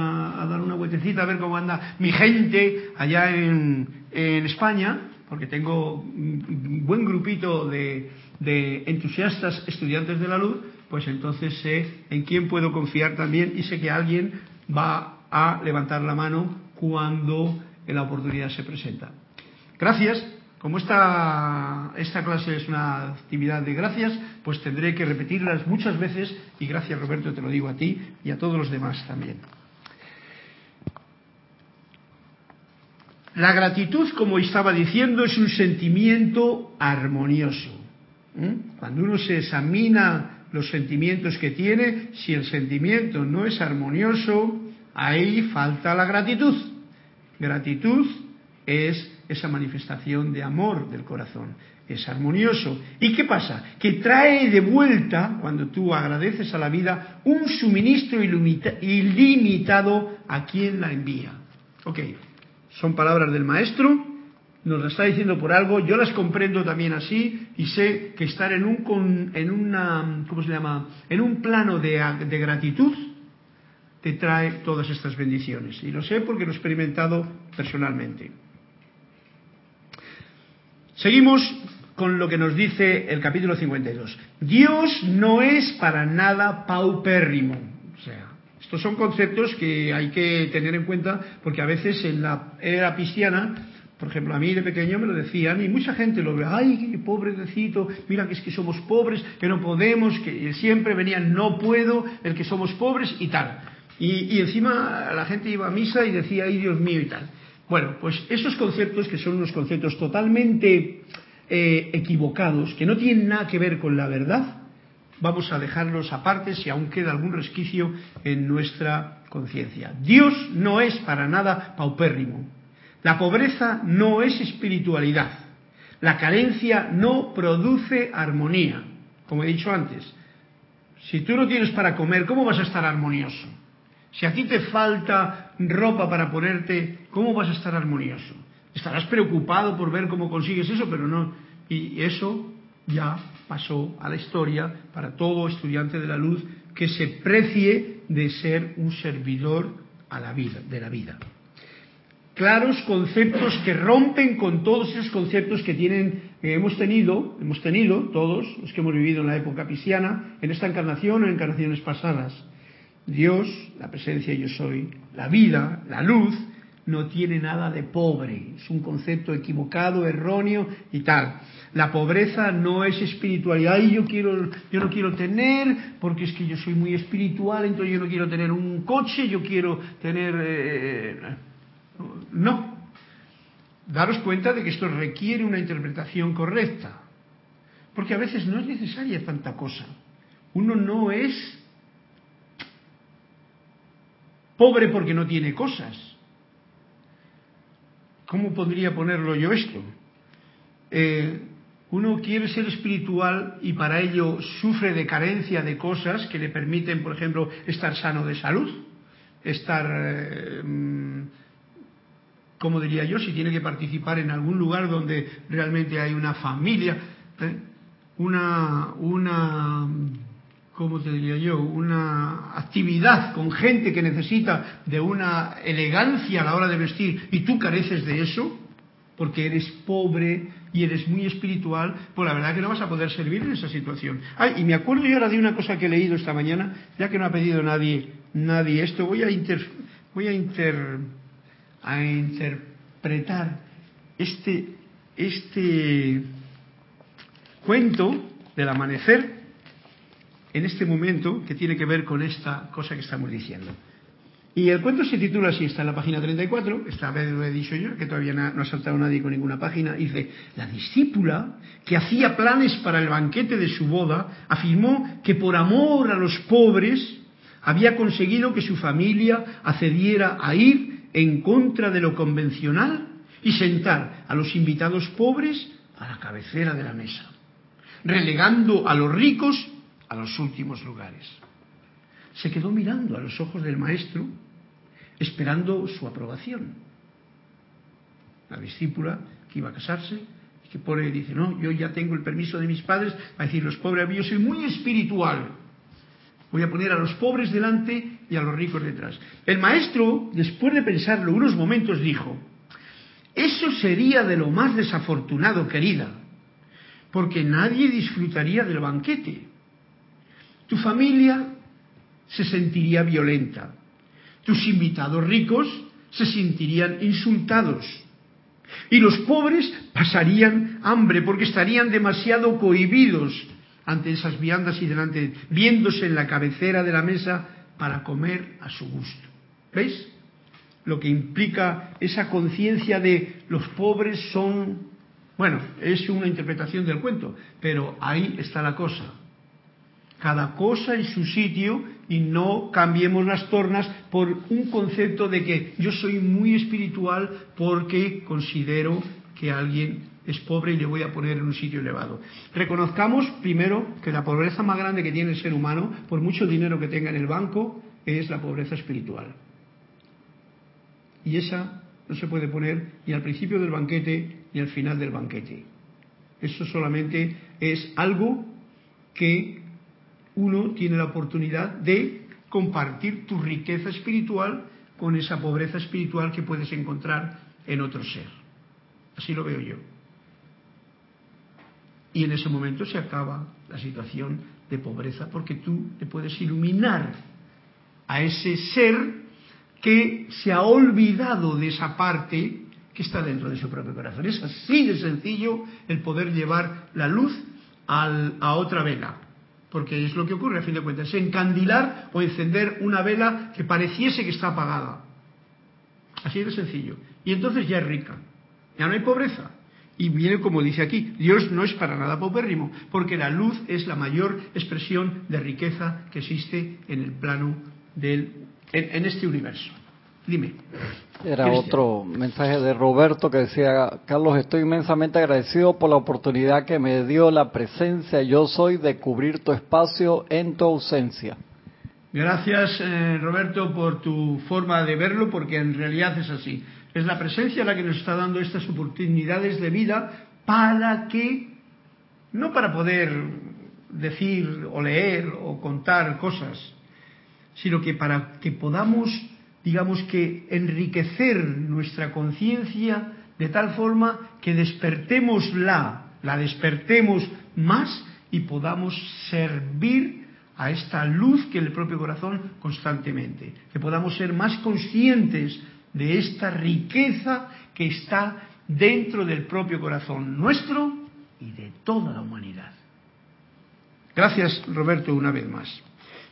dar una vueltecita a ver cómo anda mi gente allá en, España, porque tengo un buen grupito de, de entusiastas estudiantes de la luz, pues entonces sé en quién puedo confiar también y sé que alguien va a levantar la mano cuando la oportunidad se presenta. Gracias como esta, esta clase es una actividad de gracias, pues tendré que repetirlas muchas veces y gracias Roberto, te lo digo a ti y a todos los demás también. La gratitud, como estaba diciendo, es un sentimiento armonioso. Cuando uno se examina los sentimientos que tiene, si el sentimiento no es armonioso, ahí falta la gratitud. Gratitud es esa manifestación de amor del corazón, es armonioso. ¿Y qué pasa? Que trae de vuelta, cuando tú agradeces a la vida, un suministro ilimitado a quien la envía. Ok, son palabras del maestro, nos las está diciendo por algo, yo las comprendo también así y sé que estar en un, en una, ¿cómo se llama? En un plano de, de gratitud te trae todas estas bendiciones. Y lo sé porque lo he experimentado personalmente. Seguimos con lo que nos dice el capítulo 52. Dios no es para nada paupérrimo. O sea, estos son conceptos que hay que tener en cuenta porque a veces en la era cristiana, por ejemplo, a mí de pequeño me lo decían y mucha gente lo ve, ay, pobrecito, mira que es que somos pobres, que no podemos, que siempre venían, no puedo, el que somos pobres y tal. Y, encima la gente iba a misa y decía, ay Dios mío y tal. Bueno, pues esos conceptos que son unos conceptos totalmente eh, equivocados, que no tienen nada que ver con la verdad, vamos a dejarlos aparte si aún queda algún resquicio en nuestra conciencia. Dios no es para nada paupérrimo. La pobreza no es espiritualidad. La carencia no produce armonía. Como he dicho antes, si tú no tienes para comer, ¿cómo vas a estar armonioso? Si a ti te falta ropa para ponerte, ¿cómo vas a estar armonioso? Estarás preocupado por ver cómo consigues eso, pero no. Y eso ya pasó a la historia para todo estudiante de la luz que se precie de ser un servidor a la vida, de la vida. Claros conceptos que rompen con todos esos conceptos que tienen, hemos tenido, hemos tenido todos los que hemos vivido en la época cristiana, en esta encarnación o en encarnaciones pasadas Dios, la presencia yo soy, la vida, la luz, no tiene nada de pobre, es un concepto equivocado, erróneo y tal. La pobreza no es espiritualidad y yo quiero, yo no quiero tener porque es que yo soy muy espiritual, entonces yo no quiero tener un coche, yo quiero tener eh, no. Daros cuenta de que esto requiere una interpretación correcta, porque a veces no es necesaria tanta cosa. Uno no es pobre porque no tiene cosas. ¿Cómo podría ponerlo yo esto? Eh, uno quiere ser espiritual y para ello sufre de carencia de cosas que le permiten, por ejemplo, estar sano de salud, estar, eh, mm, como diría yo, si tiene que participar en algún lugar donde realmente hay una familia, ¿eh? una, una ¿cómo te diría yo? Una actividad con gente que necesita de una elegancia a la hora de vestir y tú careces de eso, porque eres pobre y eres muy espiritual, pues la verdad que no vas a poder servir en esa situación. Ay, y me acuerdo yo ahora de una cosa que he leído esta mañana, ya que no ha pedido nadie, nadie esto, voy a inter, voy a inter, a interpretar este, este cuento del amanecer en este momento que tiene que ver con esta cosa que estamos diciendo. Y el cuento se titula así, está en la página 34, esta vez lo he dicho yo, que todavía no ha saltado nadie con ninguna página, dice, la discípula que hacía planes para el banquete de su boda, afirmó que por amor a los pobres había conseguido que su familia accediera a ir en contra de lo convencional y sentar a los invitados pobres a la cabecera de la mesa, relegando a los ricos a los últimos lugares. Se quedó mirando a los ojos del maestro, esperando su aprobación. La discípula que iba a casarse, que pone dice, no, yo ya tengo el permiso de mis padres para decir, los pobres, yo soy muy espiritual. Voy a poner a los pobres delante y a los ricos detrás. El maestro, después de pensarlo unos momentos, dijo, eso sería de lo más desafortunado, querida, porque nadie disfrutaría del banquete. Tu familia se sentiría violenta. Tus invitados ricos se sentirían insultados. Y los pobres pasarían hambre porque estarían demasiado cohibidos ante esas viandas y delante, viéndose en la cabecera de la mesa para comer a su gusto. ¿Veis? lo que implica esa conciencia de los pobres son, bueno, es una interpretación del cuento, pero ahí está la cosa. Cada cosa en su sitio y no cambiemos las tornas por un concepto de que yo soy muy espiritual porque considero que alguien es pobre y le voy a poner en un sitio elevado. Reconozcamos primero que la pobreza más grande que tiene el ser humano, por mucho dinero que tenga en el banco, es la pobreza espiritual. Y esa no se puede poner ni al principio del banquete ni al final del banquete. Eso solamente es algo que uno tiene la oportunidad de compartir tu riqueza espiritual con esa pobreza espiritual que puedes encontrar en otro ser. Así lo veo yo. Y en ese momento se acaba la situación de pobreza porque tú te puedes iluminar a ese ser que se ha olvidado de esa parte que está dentro de su propio corazón. Es así de sencillo el poder llevar la luz a otra vela. Porque es lo que ocurre a fin de cuentas, encandilar o encender una vela que pareciese que está apagada. Así de sencillo. Y entonces ya es rica. Ya no hay pobreza. Y viene como dice aquí, Dios no es para nada paupérrimo, porque la luz es la mayor expresión de riqueza que existe en el plano del en, este universo. Dime. Era otro mensaje de Roberto que decía, Carlos, estoy inmensamente agradecido por la oportunidad que me dio la presencia yo soy de cubrir tu espacio en tu ausencia. Gracias, eh, Roberto, por tu forma de verlo, porque en realidad es así. Es la presencia la que nos está dando estas oportunidades de vida para que, no para poder decir o leer o contar cosas, sino que para que podamos, digamos que, enriquecer nuestra conciencia de tal forma que despertémosla, la despertemos más y podamos servir a esta luz que el propio corazón constantemente, que podamos ser más conscientes de esta riqueza que está dentro del propio corazón nuestro y de toda la humanidad. Gracias, Roberto, una vez más.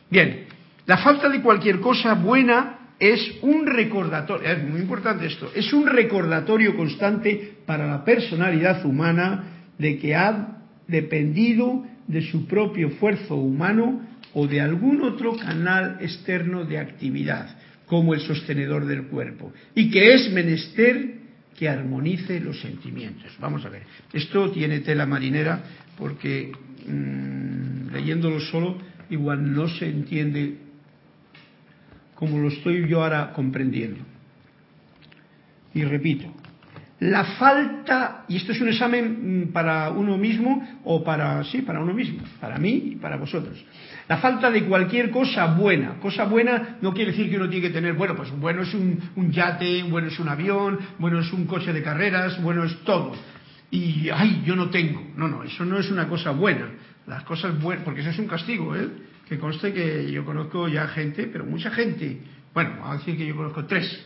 Bien, la falta de cualquier cosa buena es un recordatorio, es muy importante esto, es un recordatorio constante para la personalidad humana de que ha dependido de su propio esfuerzo humano o de algún otro canal externo de actividad, como el sostenedor del cuerpo, y que es menester que armonice los sentimientos. Vamos a ver, esto tiene tela marinera porque mm, leyéndolo solo igual no se entiende como lo estoy yo ahora comprendiendo. Y repito, la falta, y esto es un examen mm, para uno mismo o para, sí, para uno mismo, para mí y para vosotros. La falta de cualquier cosa buena. Cosa buena no quiere decir que uno tiene que tener, bueno, pues bueno es un, un yate, bueno es un avión, bueno es un coche de carreras, bueno es todo. Y, ay, yo no tengo. No, no, eso no es una cosa buena. Las cosas buenas, porque eso es un castigo, ¿eh? Que conste que yo conozco ya gente, pero mucha gente, bueno, vamos a decir que yo conozco tres,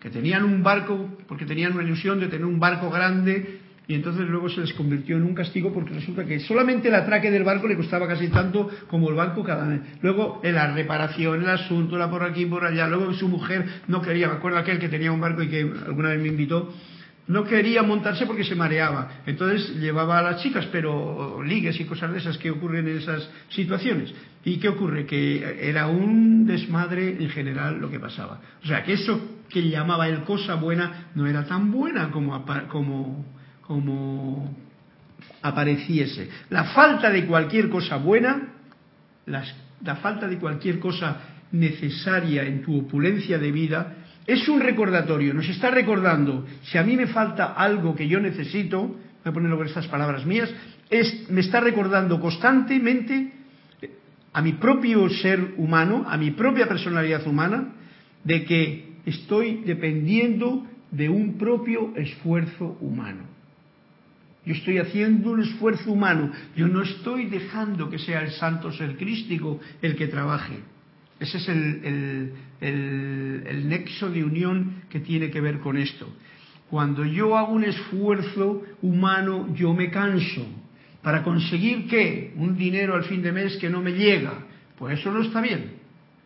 que tenían un barco, porque tenían una ilusión de tener un barco grande, y entonces luego se les convirtió en un castigo porque resulta que solamente el atraque del barco le costaba casi tanto como el barco cada vez. Luego en la reparación, el asunto, la por aquí, por allá, luego su mujer no quería, me acuerdo aquel que tenía un barco y que alguna vez me invitó, no quería montarse porque se mareaba. Entonces llevaba a las chicas, pero ligues y cosas de esas que ocurren en esas situaciones. ¿Y qué ocurre? Que era un desmadre en general lo que pasaba. O sea, que eso que llamaba el cosa buena no era tan buena como, como, como apareciese. La falta de cualquier cosa buena, la falta de cualquier cosa necesaria en tu opulencia de vida, es un recordatorio, nos está recordando, si a mí me falta algo que yo necesito, voy a ponerlo con estas palabras mías, es, me está recordando constantemente a mi propio ser humano, a mi propia personalidad humana, de que estoy dependiendo de un propio esfuerzo humano. Yo estoy haciendo un esfuerzo humano, yo no estoy dejando que sea el santo ser crístico el que trabaje. Ese es el, el, nexo de unión que tiene que ver con esto. Cuando yo hago un esfuerzo humano, yo me canso. ¿Para conseguir qué? Un dinero al fin de mes que no me llega. Pues eso no está bien.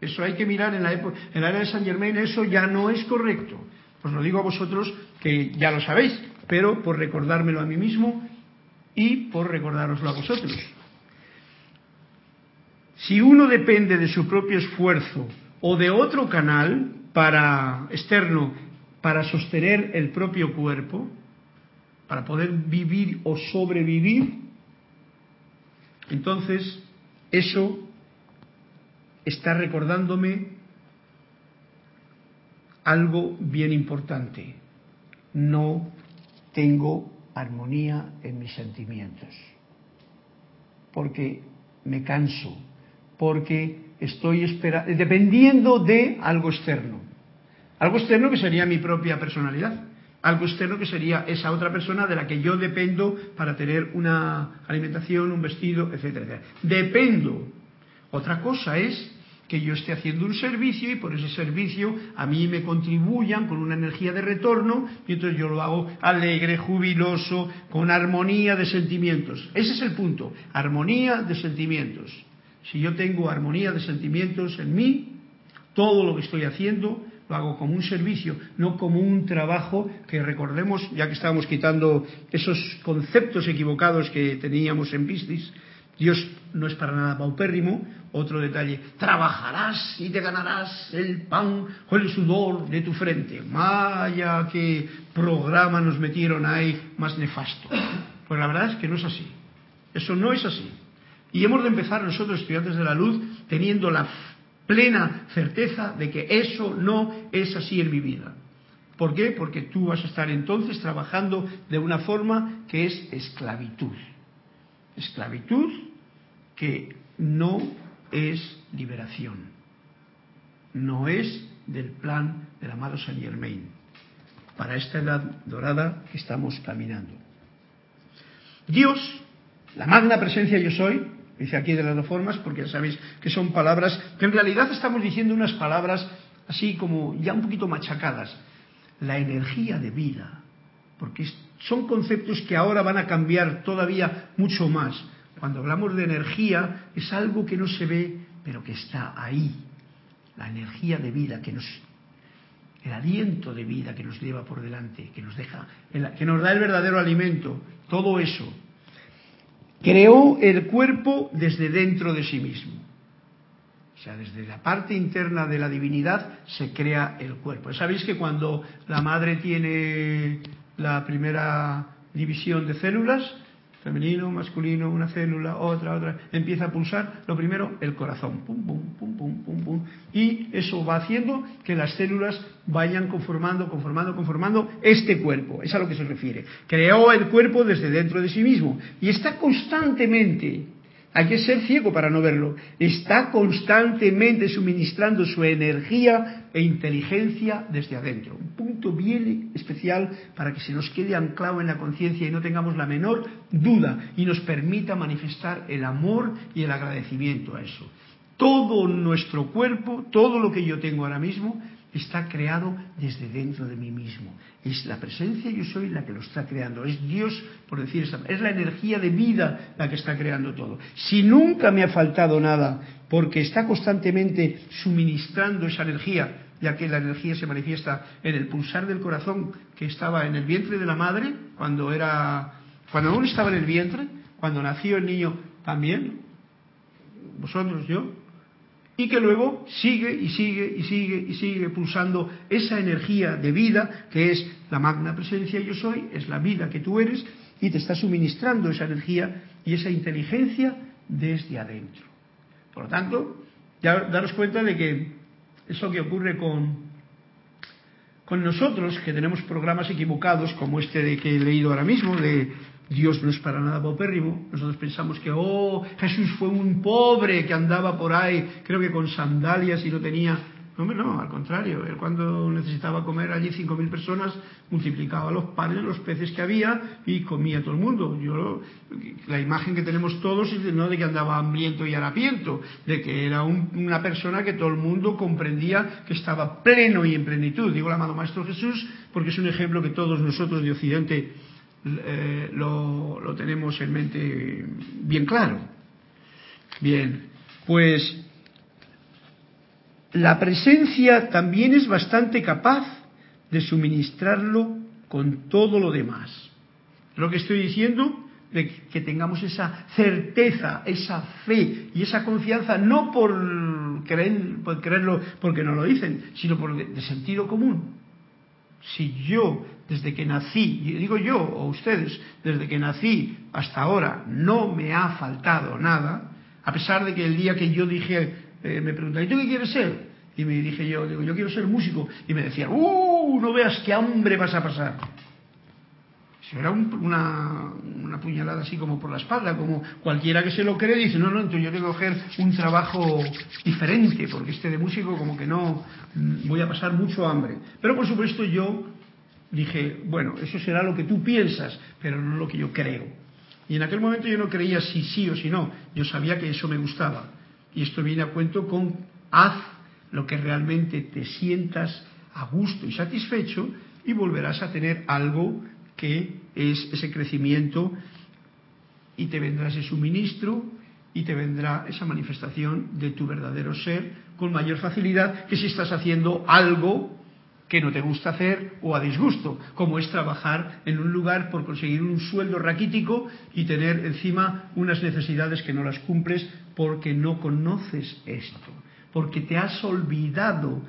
Eso hay que mirar en la, época, en la era de San Germain, eso ya no es correcto. Pues lo digo a vosotros que ya lo sabéis, pero por recordármelo a mí mismo y por recordároslo a vosotros. Si uno depende de su propio esfuerzo o de otro canal para externo para sostener el propio cuerpo, para poder vivir o sobrevivir, entonces eso está recordándome algo bien importante. No tengo armonía en mis sentimientos. Porque me canso, porque estoy esperando, dependiendo de algo externo. Algo externo que sería mi propia personalidad. Algo externo que sería esa otra persona de la que yo dependo para tener una alimentación, un vestido, etcétera, Dependo. Otra cosa es que yo esté haciendo un servicio y por ese servicio a mí me contribuyan con una energía de retorno y entonces yo lo hago alegre, jubiloso, con armonía de sentimientos. Ese es el punto, armonía de sentimientos. Si yo tengo armonía de sentimientos en mí, todo lo que estoy haciendo lo hago como un servicio, no como un trabajo que recordemos, ya que estábamos quitando esos conceptos equivocados que teníamos en Piscis, Dios no es para nada paupérrimo. Otro detalle, trabajarás y te ganarás el pan o el sudor de tu frente. Vaya qué programa nos metieron ahí más nefasto. Pues la verdad es que no es así. Eso no es así. Y hemos de empezar nosotros, estudiantes de la luz, teniendo la plena certeza de que eso no es así en mi vida. ¿Por qué? Porque tú vas a estar entonces trabajando de una forma que es esclavitud. Esclavitud que no es liberación, no es del plan del amado Saint Germain, para esta edad dorada que estamos caminando. Dios, la magna presencia yo soy, dice aquí de las dos formas, porque ya sabéis que son palabras, que en realidad estamos diciendo unas palabras así como ya un poquito machacadas. La energía de vida, porque son conceptos que ahora van a cambiar todavía mucho más. Cuando hablamos de energía es algo que no se ve, pero que está ahí. La energía de vida que nos el aliento de vida que nos lleva por delante, que nos deja, que nos da el verdadero alimento, todo eso. Creó el cuerpo desde dentro de sí mismo. O sea, desde la parte interna de la divinidad se crea el cuerpo. Sabéis que cuando la madre tiene la primera división de células, femenino, masculino, una célula, otra, otra, empieza a pulsar, lo primero, el corazón, pum, pum, pum, pum, pum, pum, y eso va haciendo que las células vayan conformando, conformando, conformando este cuerpo, es a lo que se refiere. Creó el cuerpo desde dentro de sí mismo. Y está constantemente hay que ser ciego para no verlo. Está constantemente suministrando su energía e inteligencia desde adentro. Un punto bien especial para que se nos quede anclado en la conciencia y no tengamos la menor duda y nos permita manifestar el amor y el agradecimiento a eso. Todo nuestro cuerpo, todo lo que yo tengo ahora mismo, está creado desde dentro de mí mismo. Es la presencia yo soy la que lo está creando. Es Dios, por decir esa es la energía de vida la que está creando todo. Si nunca me ha faltado nada, porque está constantemente suministrando esa energía, ya que la energía se manifiesta en el pulsar del corazón que estaba en el vientre de la madre, cuando era, cuando aún estaba en el vientre, cuando nació el niño también, vosotros, yo, y que luego sigue y sigue y sigue y sigue pulsando esa energía de vida que es la magna presencia yo soy, es la vida que tú eres y te está suministrando esa energía y esa inteligencia desde adentro. Por lo tanto, ya daros cuenta de que eso que ocurre con, con nosotros, que tenemos programas equivocados como este de que he leído ahora mismo, de Dios no es para nada paupérrimo. Nosotros pensamos que, oh, Jesús fue un pobre que andaba por ahí, creo que con sandalias y no tenía. No, no, al contrario. Él cuando necesitaba comer allí cinco mil personas, multiplicaba los panes, los peces que había y comía todo el mundo. Yo, la imagen que tenemos todos es de, no de que andaba hambriento y harapiento, de que era una persona que todo el mundo comprendía que estaba pleno y en plenitud. Digo el amado Maestro Jesús porque es un ejemplo que todos nosotros de Occidente eh, lo, lo tenemos en mente bien claro. Bien, pues la presencia también es bastante capaz de suministrarlo con todo lo demás. Lo que estoy diciendo de que tengamos esa certeza, esa fe y esa confianza, no por, creer, por creerlo porque no lo dicen, sino por de, sentido común. Si yo, desde que nací, y digo yo o ustedes, desde que nací hasta ahora, no me ha faltado nada, a pesar de que el día que yo dije, eh, me preguntan, ¿y tú qué quieres ser? Y me dije yo, digo, yo quiero ser músico. Y me decían, ¡uh! No veas qué hambre vas a pasar. Eso era una, una, puñalada así como por la espalda, como cualquiera que se lo cree dice, no, no, entonces yo tengo que coger un trabajo diferente, porque este de músico como que no, mm, voy a pasar mucho hambre. Pero por supuesto yo dije, bueno, eso será lo que tú piensas, pero no lo que yo creo. Y en aquel momento yo no creía si sí o si no, yo sabía que eso me gustaba. Y esto viene a cuento con haz lo que realmente te sientas a gusto y satisfecho y volverás a tener algo que es ese crecimiento y te vendrá ese suministro y te vendrá esa manifestación de tu verdadero ser con mayor facilidad que si estás haciendo algo que no te gusta hacer o a disgusto, como es trabajar en un lugar por conseguir un sueldo raquítico y tener encima unas necesidades que no las cumples porque no conoces esto, porque te has olvidado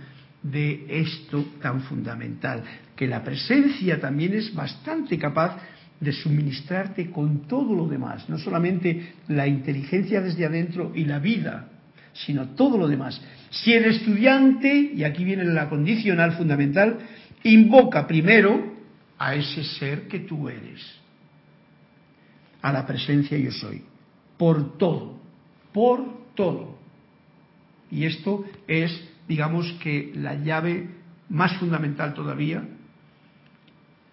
de esto tan fundamental, que la presencia también es bastante capaz de suministrarte con todo lo demás, no solamente la inteligencia desde adentro y la vida, sino todo lo demás. Si el estudiante, y aquí viene la condicional fundamental, invoca primero a ese ser que tú eres, a la presencia yo soy, por todo, por todo. Y esto es, digamos que, la llave más fundamental todavía.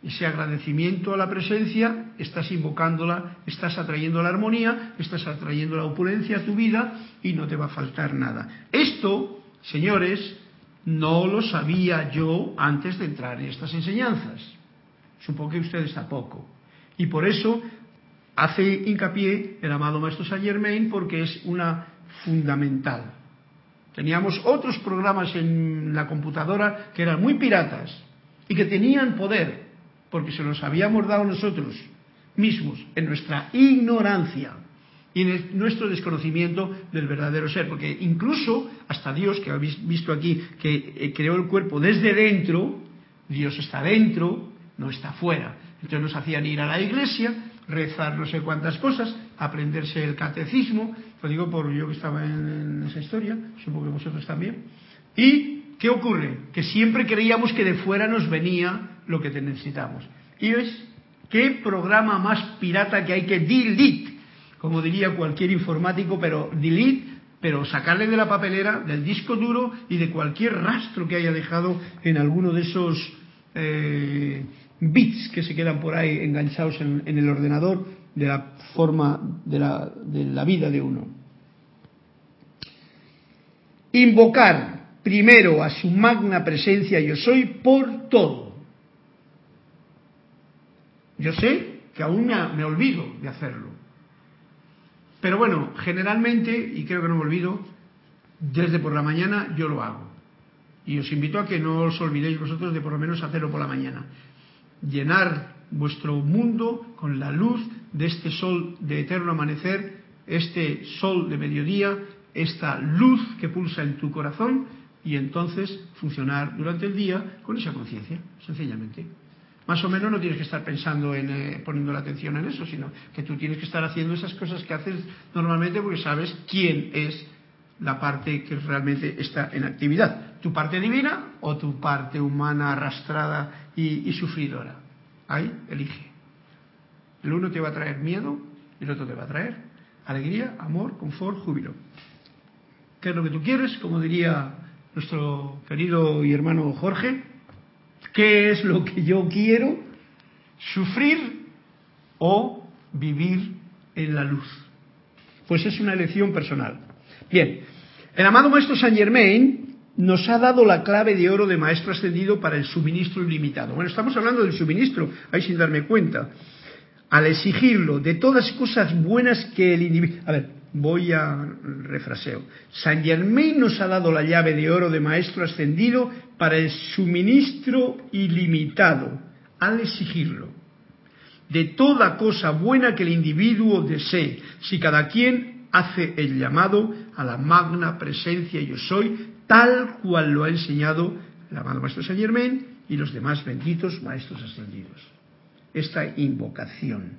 Ese agradecimiento a la presencia, estás invocándola, estás atrayendo la armonía, estás atrayendo la opulencia a tu vida y no te va a faltar nada. Esto, señores, no lo sabía yo antes de entrar en estas enseñanzas. Supongo que ustedes tampoco. Y por eso hace hincapié el amado Maestro Saint Germain porque es una fundamental. Teníamos otros programas en la computadora que eran muy piratas y que tenían poder, porque se los habíamos dado nosotros mismos en nuestra ignorancia y en nuestro desconocimiento del verdadero ser, porque incluso hasta Dios, que habéis visto aquí, que eh, creó el cuerpo desde dentro, Dios está dentro, no está fuera. Entonces nos hacían ir a la iglesia, rezar no sé cuántas cosas, aprenderse el catecismo, lo digo por yo que estaba en, esa historia, supongo que vosotros también. ¿Y qué ocurre? Que siempre creíamos que de fuera nos venía lo que necesitamos. Y es, ¿qué programa más pirata que hay que delete? Como diría cualquier informático, pero delete, pero sacarle de la papelera, del disco duro y de cualquier rastro que haya dejado en alguno de esos eh, bits que se quedan por ahí enganchados en, el ordenador de la forma de la, de la vida de uno. Invocar primero a su magna presencia yo soy por todo. Yo sé que aún me, olvido de hacerlo. Pero bueno, generalmente, y creo que no me olvido, desde por la mañana yo lo hago. Y os invito a que no os olvidéis vosotros de por lo menos hacerlo por la mañana llenar vuestro mundo con la luz de este sol de eterno amanecer, este sol de mediodía, esta luz que pulsa en tu corazón y entonces funcionar durante el día con esa conciencia, sencillamente. Más o menos no tienes que estar pensando en eh, poniendo la atención en eso, sino que tú tienes que estar haciendo esas cosas que haces normalmente porque sabes quién es la parte que realmente está en actividad, tu parte divina o tu parte humana arrastrada y, sufridora. Ahí elige. El uno te va a traer miedo el otro te va a traer alegría, amor, confort, júbilo. ¿Qué es lo que tú quieres? Como diría nuestro querido y hermano Jorge, ¿qué es lo que yo quiero? ¿Sufrir o vivir en la luz? Pues es una elección personal. Bien, el amado Maestro Saint Germain nos ha dado la clave de oro de Maestro Ascendido para el suministro ilimitado. Bueno, estamos hablando del suministro, ahí sin darme cuenta. Al exigirlo de todas cosas buenas que el individuo... A ver, voy a refraseo. San Germain nos ha dado la llave de oro de maestro ascendido para el suministro ilimitado, al exigirlo, de toda cosa buena que el individuo desee, si cada quien hace el llamado a la magna presencia yo soy, tal cual lo ha enseñado el amado maestro San Germain y los demás benditos maestros ascendidos. Esta invocación,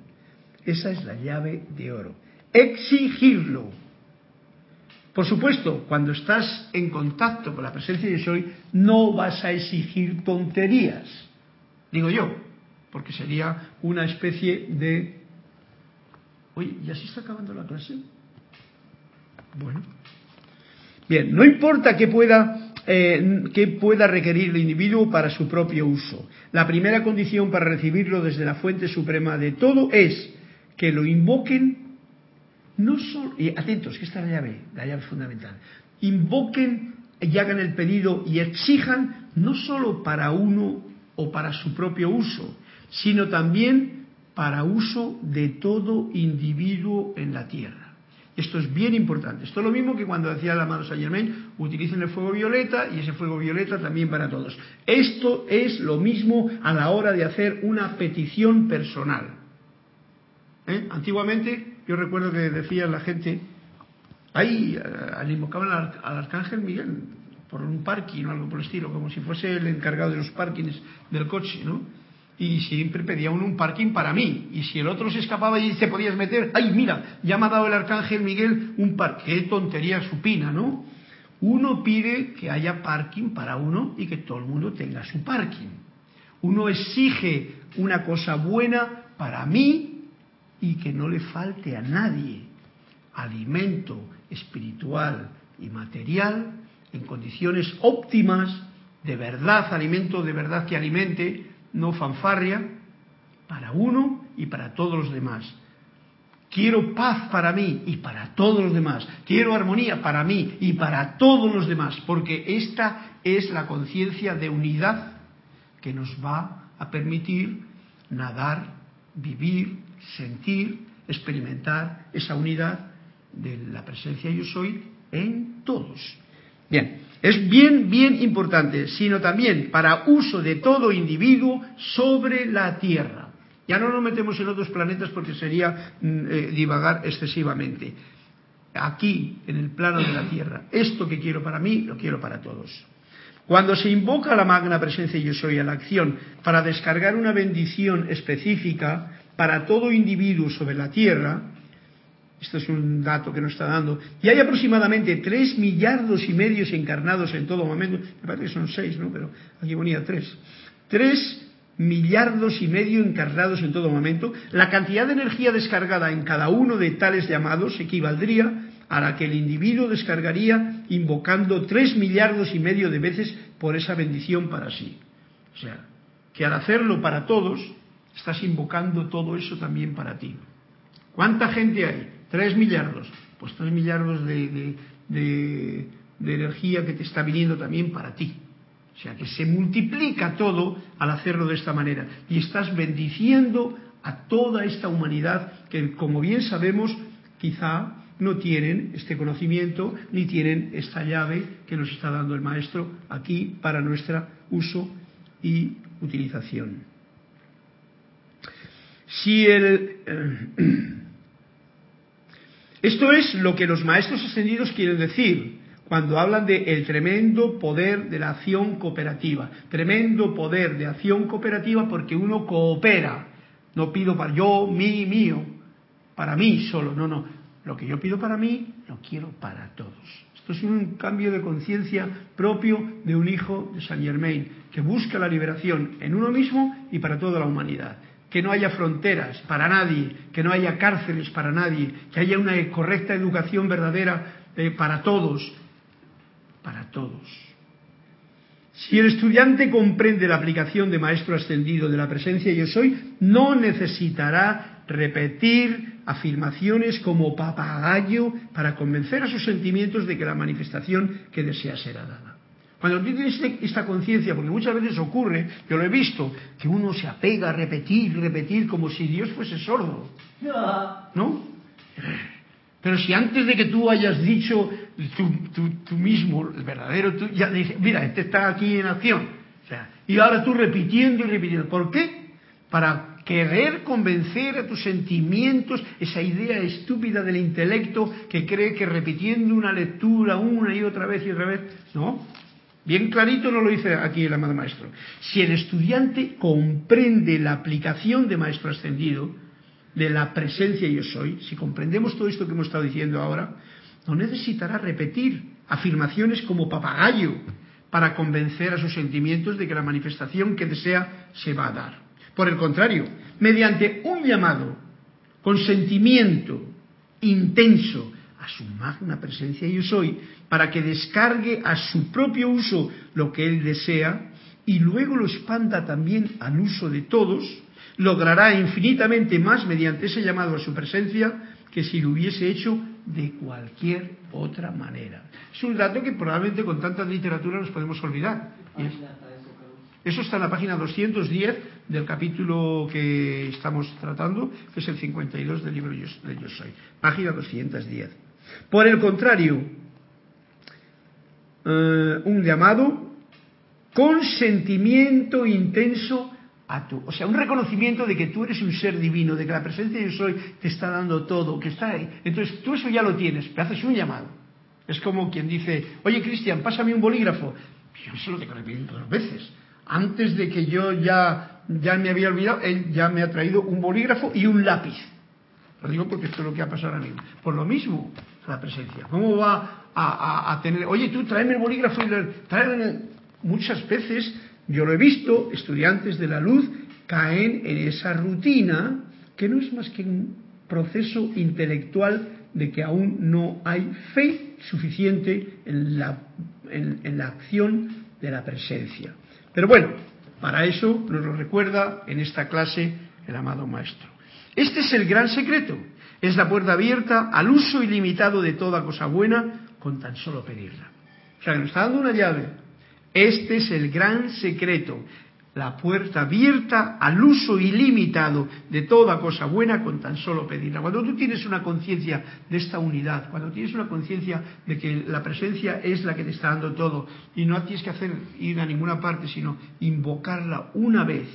esa es la llave de oro exigirlo. Por supuesto, cuando estás en contacto con la presencia de soy, no vas a exigir tonterías, digo yo, porque sería una especie de... Oye, ¿ya se está acabando la clase? Bueno. Bien, no importa que pueda, eh, que pueda requerir el individuo para su propio uso. La primera condición para recibirlo desde la fuente suprema de todo es que lo invoquen no solo, y atentos, que esta es la llave, la llave fundamental, invoquen y hagan el pedido y exijan no solo para uno o para su propio uso, sino también para uso de todo individuo en la tierra. Esto es bien importante. Esto es lo mismo que cuando decía la mano Saint Germain, utilicen el fuego violeta y ese fuego violeta también para todos. Esto es lo mismo a la hora de hacer una petición personal. ¿Eh? Antiguamente yo recuerdo que decía la gente, ahí eh, invocaban al, al, arcángel Miguel por un parking o algo por el estilo, como si fuese el encargado de los parkings del coche, ¿no? Y siempre pedía uno un parking para mí. Y si el otro se escapaba y se podías meter, ¡ay, mira! Ya me ha dado el arcángel Miguel un parking. ¡Qué tontería supina, ¿no? Uno pide que haya parking para uno y que todo el mundo tenga su parking. Uno exige una cosa buena para mí y que no le falte a nadie alimento espiritual y material en condiciones óptimas, de verdad, alimento de verdad que alimente, no fanfarria, para uno y para todos los demás. Quiero paz para mí y para todos los demás. Quiero armonía para mí y para todos los demás, porque esta es la conciencia de unidad que nos va a permitir nadar, vivir sentir, experimentar esa unidad de la presencia yo soy en todos. Bien, es bien, bien importante, sino también para uso de todo individuo sobre la Tierra. Ya no nos metemos en otros planetas porque sería mm, eh, divagar excesivamente. Aquí, en el plano de la Tierra, esto que quiero para mí, lo quiero para todos. Cuando se invoca la magna presencia yo soy a la acción para descargar una bendición específica, para todo individuo sobre la Tierra, esto es un dato que nos está dando, y hay aproximadamente tres millardos y medios encarnados en todo momento, me parece que son seis, ¿no? Pero aquí ponía tres. Tres millardos y medio encarnados en todo momento, la cantidad de energía descargada en cada uno de tales llamados equivaldría a la que el individuo descargaría invocando tres millardos y medio de veces por esa bendición para sí. O sea, que al hacerlo para todos, estás invocando todo eso también para ti. ¿Cuánta gente hay? Tres millardos. Pues tres millardos de, de, energía que te está viniendo también para ti. O sea que se multiplica todo al hacerlo de esta manera. Y estás bendiciendo a toda esta humanidad que, como bien sabemos, quizá no tienen este conocimiento ni tienen esta llave que nos está dando el maestro aquí para nuestro uso y utilización. Si el, (clears throat) esto es lo que los maestros ascendidos quieren decir cuando hablan de el tremendo poder de la acción cooperativa. Tremendo poder de acción cooperativa porque uno coopera. No pido para yo, mí, mío, para mí solo. No, no. Lo que yo pido para mí, lo quiero para todos. Esto es un cambio de conciencia propio de un hijo de Saint Germain, que busca la liberación en uno mismo y para toda la humanidad que no haya fronteras para nadie, que no haya cárceles para nadie, que haya una correcta educación verdadera eh, para todos, para todos. Si el estudiante comprende la aplicación de maestro ascendido de la presencia yo soy, no necesitará repetir afirmaciones como papagayo para convencer a sus sentimientos de que la manifestación que desea será dada. Cuando tienes esta conciencia, porque muchas veces ocurre, yo lo he visto, que uno se apega a repetir, repetir, como si Dios fuese sordo. ¿No? Pero si antes de que tú hayas dicho tú, mismo, el verdadero tú, ya dices, mira, este está aquí en acción. O sea, y ahora tú repitiendo y repitiendo. ¿Por qué? Para querer convencer a tus sentimientos, esa idea estúpida del intelecto que cree que repitiendo una lectura una y otra vez y otra vez, no. Bien clarito no lo dice aquí el amado maestro. Si el estudiante comprende la aplicación de maestro ascendido, de la presencia yo soy, si comprendemos todo esto que hemos estado diciendo ahora, no necesitará repetir afirmaciones como papagayo para convencer a sus sentimientos de que la manifestación que desea se va a dar. Por el contrario, mediante un llamado con sentimiento intenso a su magna presencia yo soy, para que descargue a su propio uso lo que él desea y luego lo expanda también al uso de todos, logrará infinitamente más mediante ese llamado a su presencia que si lo hubiese hecho de cualquier otra manera. Es un dato que probablemente con tanta literatura nos podemos olvidar. Eso está en la página 210 del capítulo que estamos tratando, que es el 52 del libro de Yo Soy. Página 210. Por el contrario, eh, un llamado con sentimiento intenso a tu, o sea, un reconocimiento de que tú eres un ser divino, de que la presencia de Yo Soy te está dando todo, que está ahí. Entonces tú eso ya lo tienes, te haces un llamado. Es como quien dice, oye Cristian, pásame un bolígrafo. Yo se lo tengo que dos veces. Antes de que yo ya, ya me había olvidado, él ya me ha traído un bolígrafo y un lápiz. Lo digo porque esto es lo que ha pasado ahora mismo. Por lo mismo, la presencia. ¿Cómo va a, tener, oye, tú tráeme el bolígrafo y. Muchas veces yo lo he visto, estudiantes de la luz caen en esa rutina que no es más que un proceso intelectual de que aún no hay fe suficiente en la, en la acción de la presencia. Pero bueno, para eso nos lo recuerda en esta clase el amado Maestro. Este es el gran secreto. Es la puerta abierta al uso ilimitado de toda cosa buena con tan solo pedirla. O sea, que nos está dando una llave. Este es el gran secreto la puerta abierta al uso ilimitado de toda cosa buena con tan solo pedirla. Cuando tú tienes una conciencia de esta unidad, cuando tienes una conciencia de que la presencia es la que te está dando todo y no tienes que hacer ir a ninguna parte, sino invocarla una vez,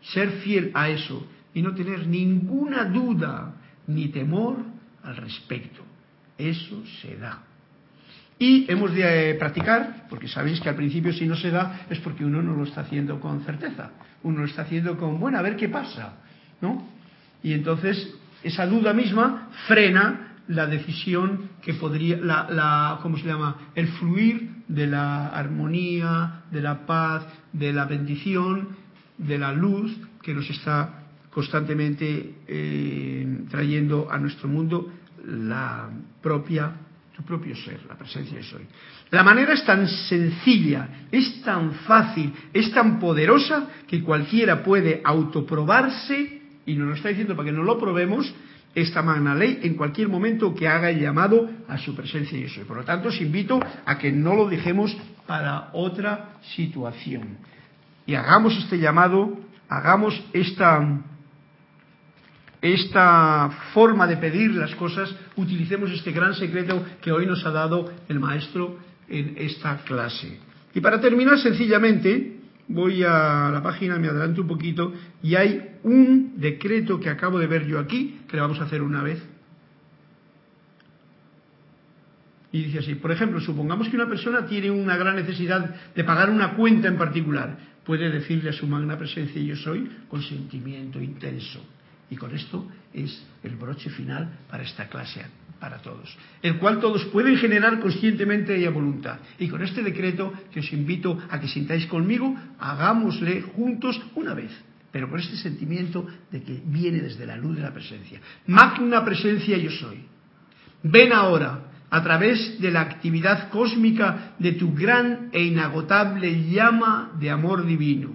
ser fiel a eso y no tener ninguna duda ni temor al respecto. Eso se da. Y hemos de eh, practicar, porque sabéis que al principio si no se da es porque uno no lo está haciendo con certeza, uno lo está haciendo con, bueno, a ver qué pasa, ¿no? Y entonces esa duda misma frena la decisión que podría, la, la, ¿cómo se llama? El fluir de la armonía, de la paz, de la bendición, de la luz que nos está constantemente eh, trayendo a nuestro mundo la propia tu propio ser, la presencia de soy. La manera es tan sencilla, es tan fácil, es tan poderosa que cualquiera puede autoprobarse, y nos lo está diciendo para que no lo probemos, esta magna ley en cualquier momento que haga el llamado a su presencia y soy. Por lo tanto, os invito a que no lo dejemos para otra situación. Y hagamos este llamado, hagamos esta esta forma de pedir las cosas, utilicemos este gran secreto que hoy nos ha dado el maestro en esta clase. Y para terminar, sencillamente, voy a la página, me adelanto un poquito, y hay un decreto que acabo de ver yo aquí, que le vamos a hacer una vez. Y dice así, por ejemplo, supongamos que una persona tiene una gran necesidad de pagar una cuenta en particular. Puede decirle a su magna presencia yo soy con sentimiento intenso y con esto es el broche final para esta clase, para todos, el cual todos pueden generar conscientemente y a voluntad. Y con este decreto que os invito a que sintáis conmigo, hagámosle juntos una vez, pero con este sentimiento de que viene desde la luz de la presencia. Magna presencia yo soy. Ven ahora a través de la actividad cósmica de tu gran e inagotable llama de amor divino.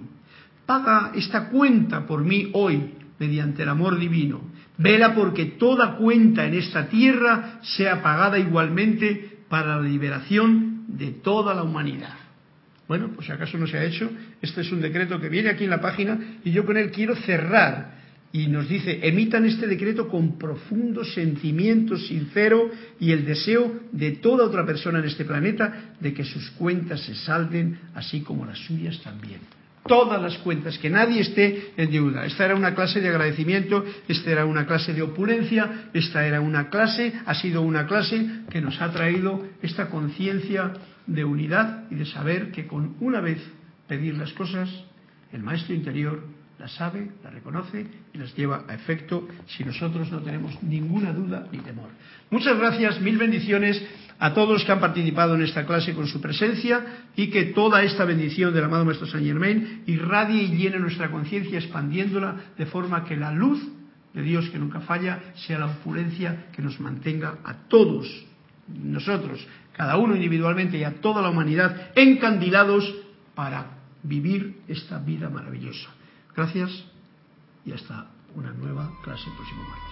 Paga esta cuenta por mí hoy mediante el amor divino. Vela porque toda cuenta en esta tierra sea pagada igualmente para la liberación de toda la humanidad. Bueno, pues si acaso no se ha hecho, este es un decreto que viene aquí en la página y yo con él quiero cerrar y nos dice, emitan este decreto con profundo sentimiento sincero y el deseo de toda otra persona en este planeta de que sus cuentas se salden, así como las suyas también. Todas las cuentas, que nadie esté en deuda. Esta era una clase de agradecimiento, esta era una clase de opulencia, esta era una clase, ha sido una clase que nos ha traído esta conciencia de unidad y de saber que con una vez pedir las cosas, el maestro interior las sabe, las reconoce y las lleva a efecto si nosotros no tenemos ninguna duda ni temor. Muchas gracias, mil bendiciones a todos los que han participado en esta clase con su presencia y que toda esta bendición del amado Maestro Saint Germain irradie y llene nuestra conciencia expandiéndola de forma que la luz de Dios que nunca falla sea la opulencia que nos mantenga a todos nosotros, cada uno individualmente y a toda la humanidad encandilados para vivir esta vida maravillosa. Gracias y hasta una nueva clase el próximo martes.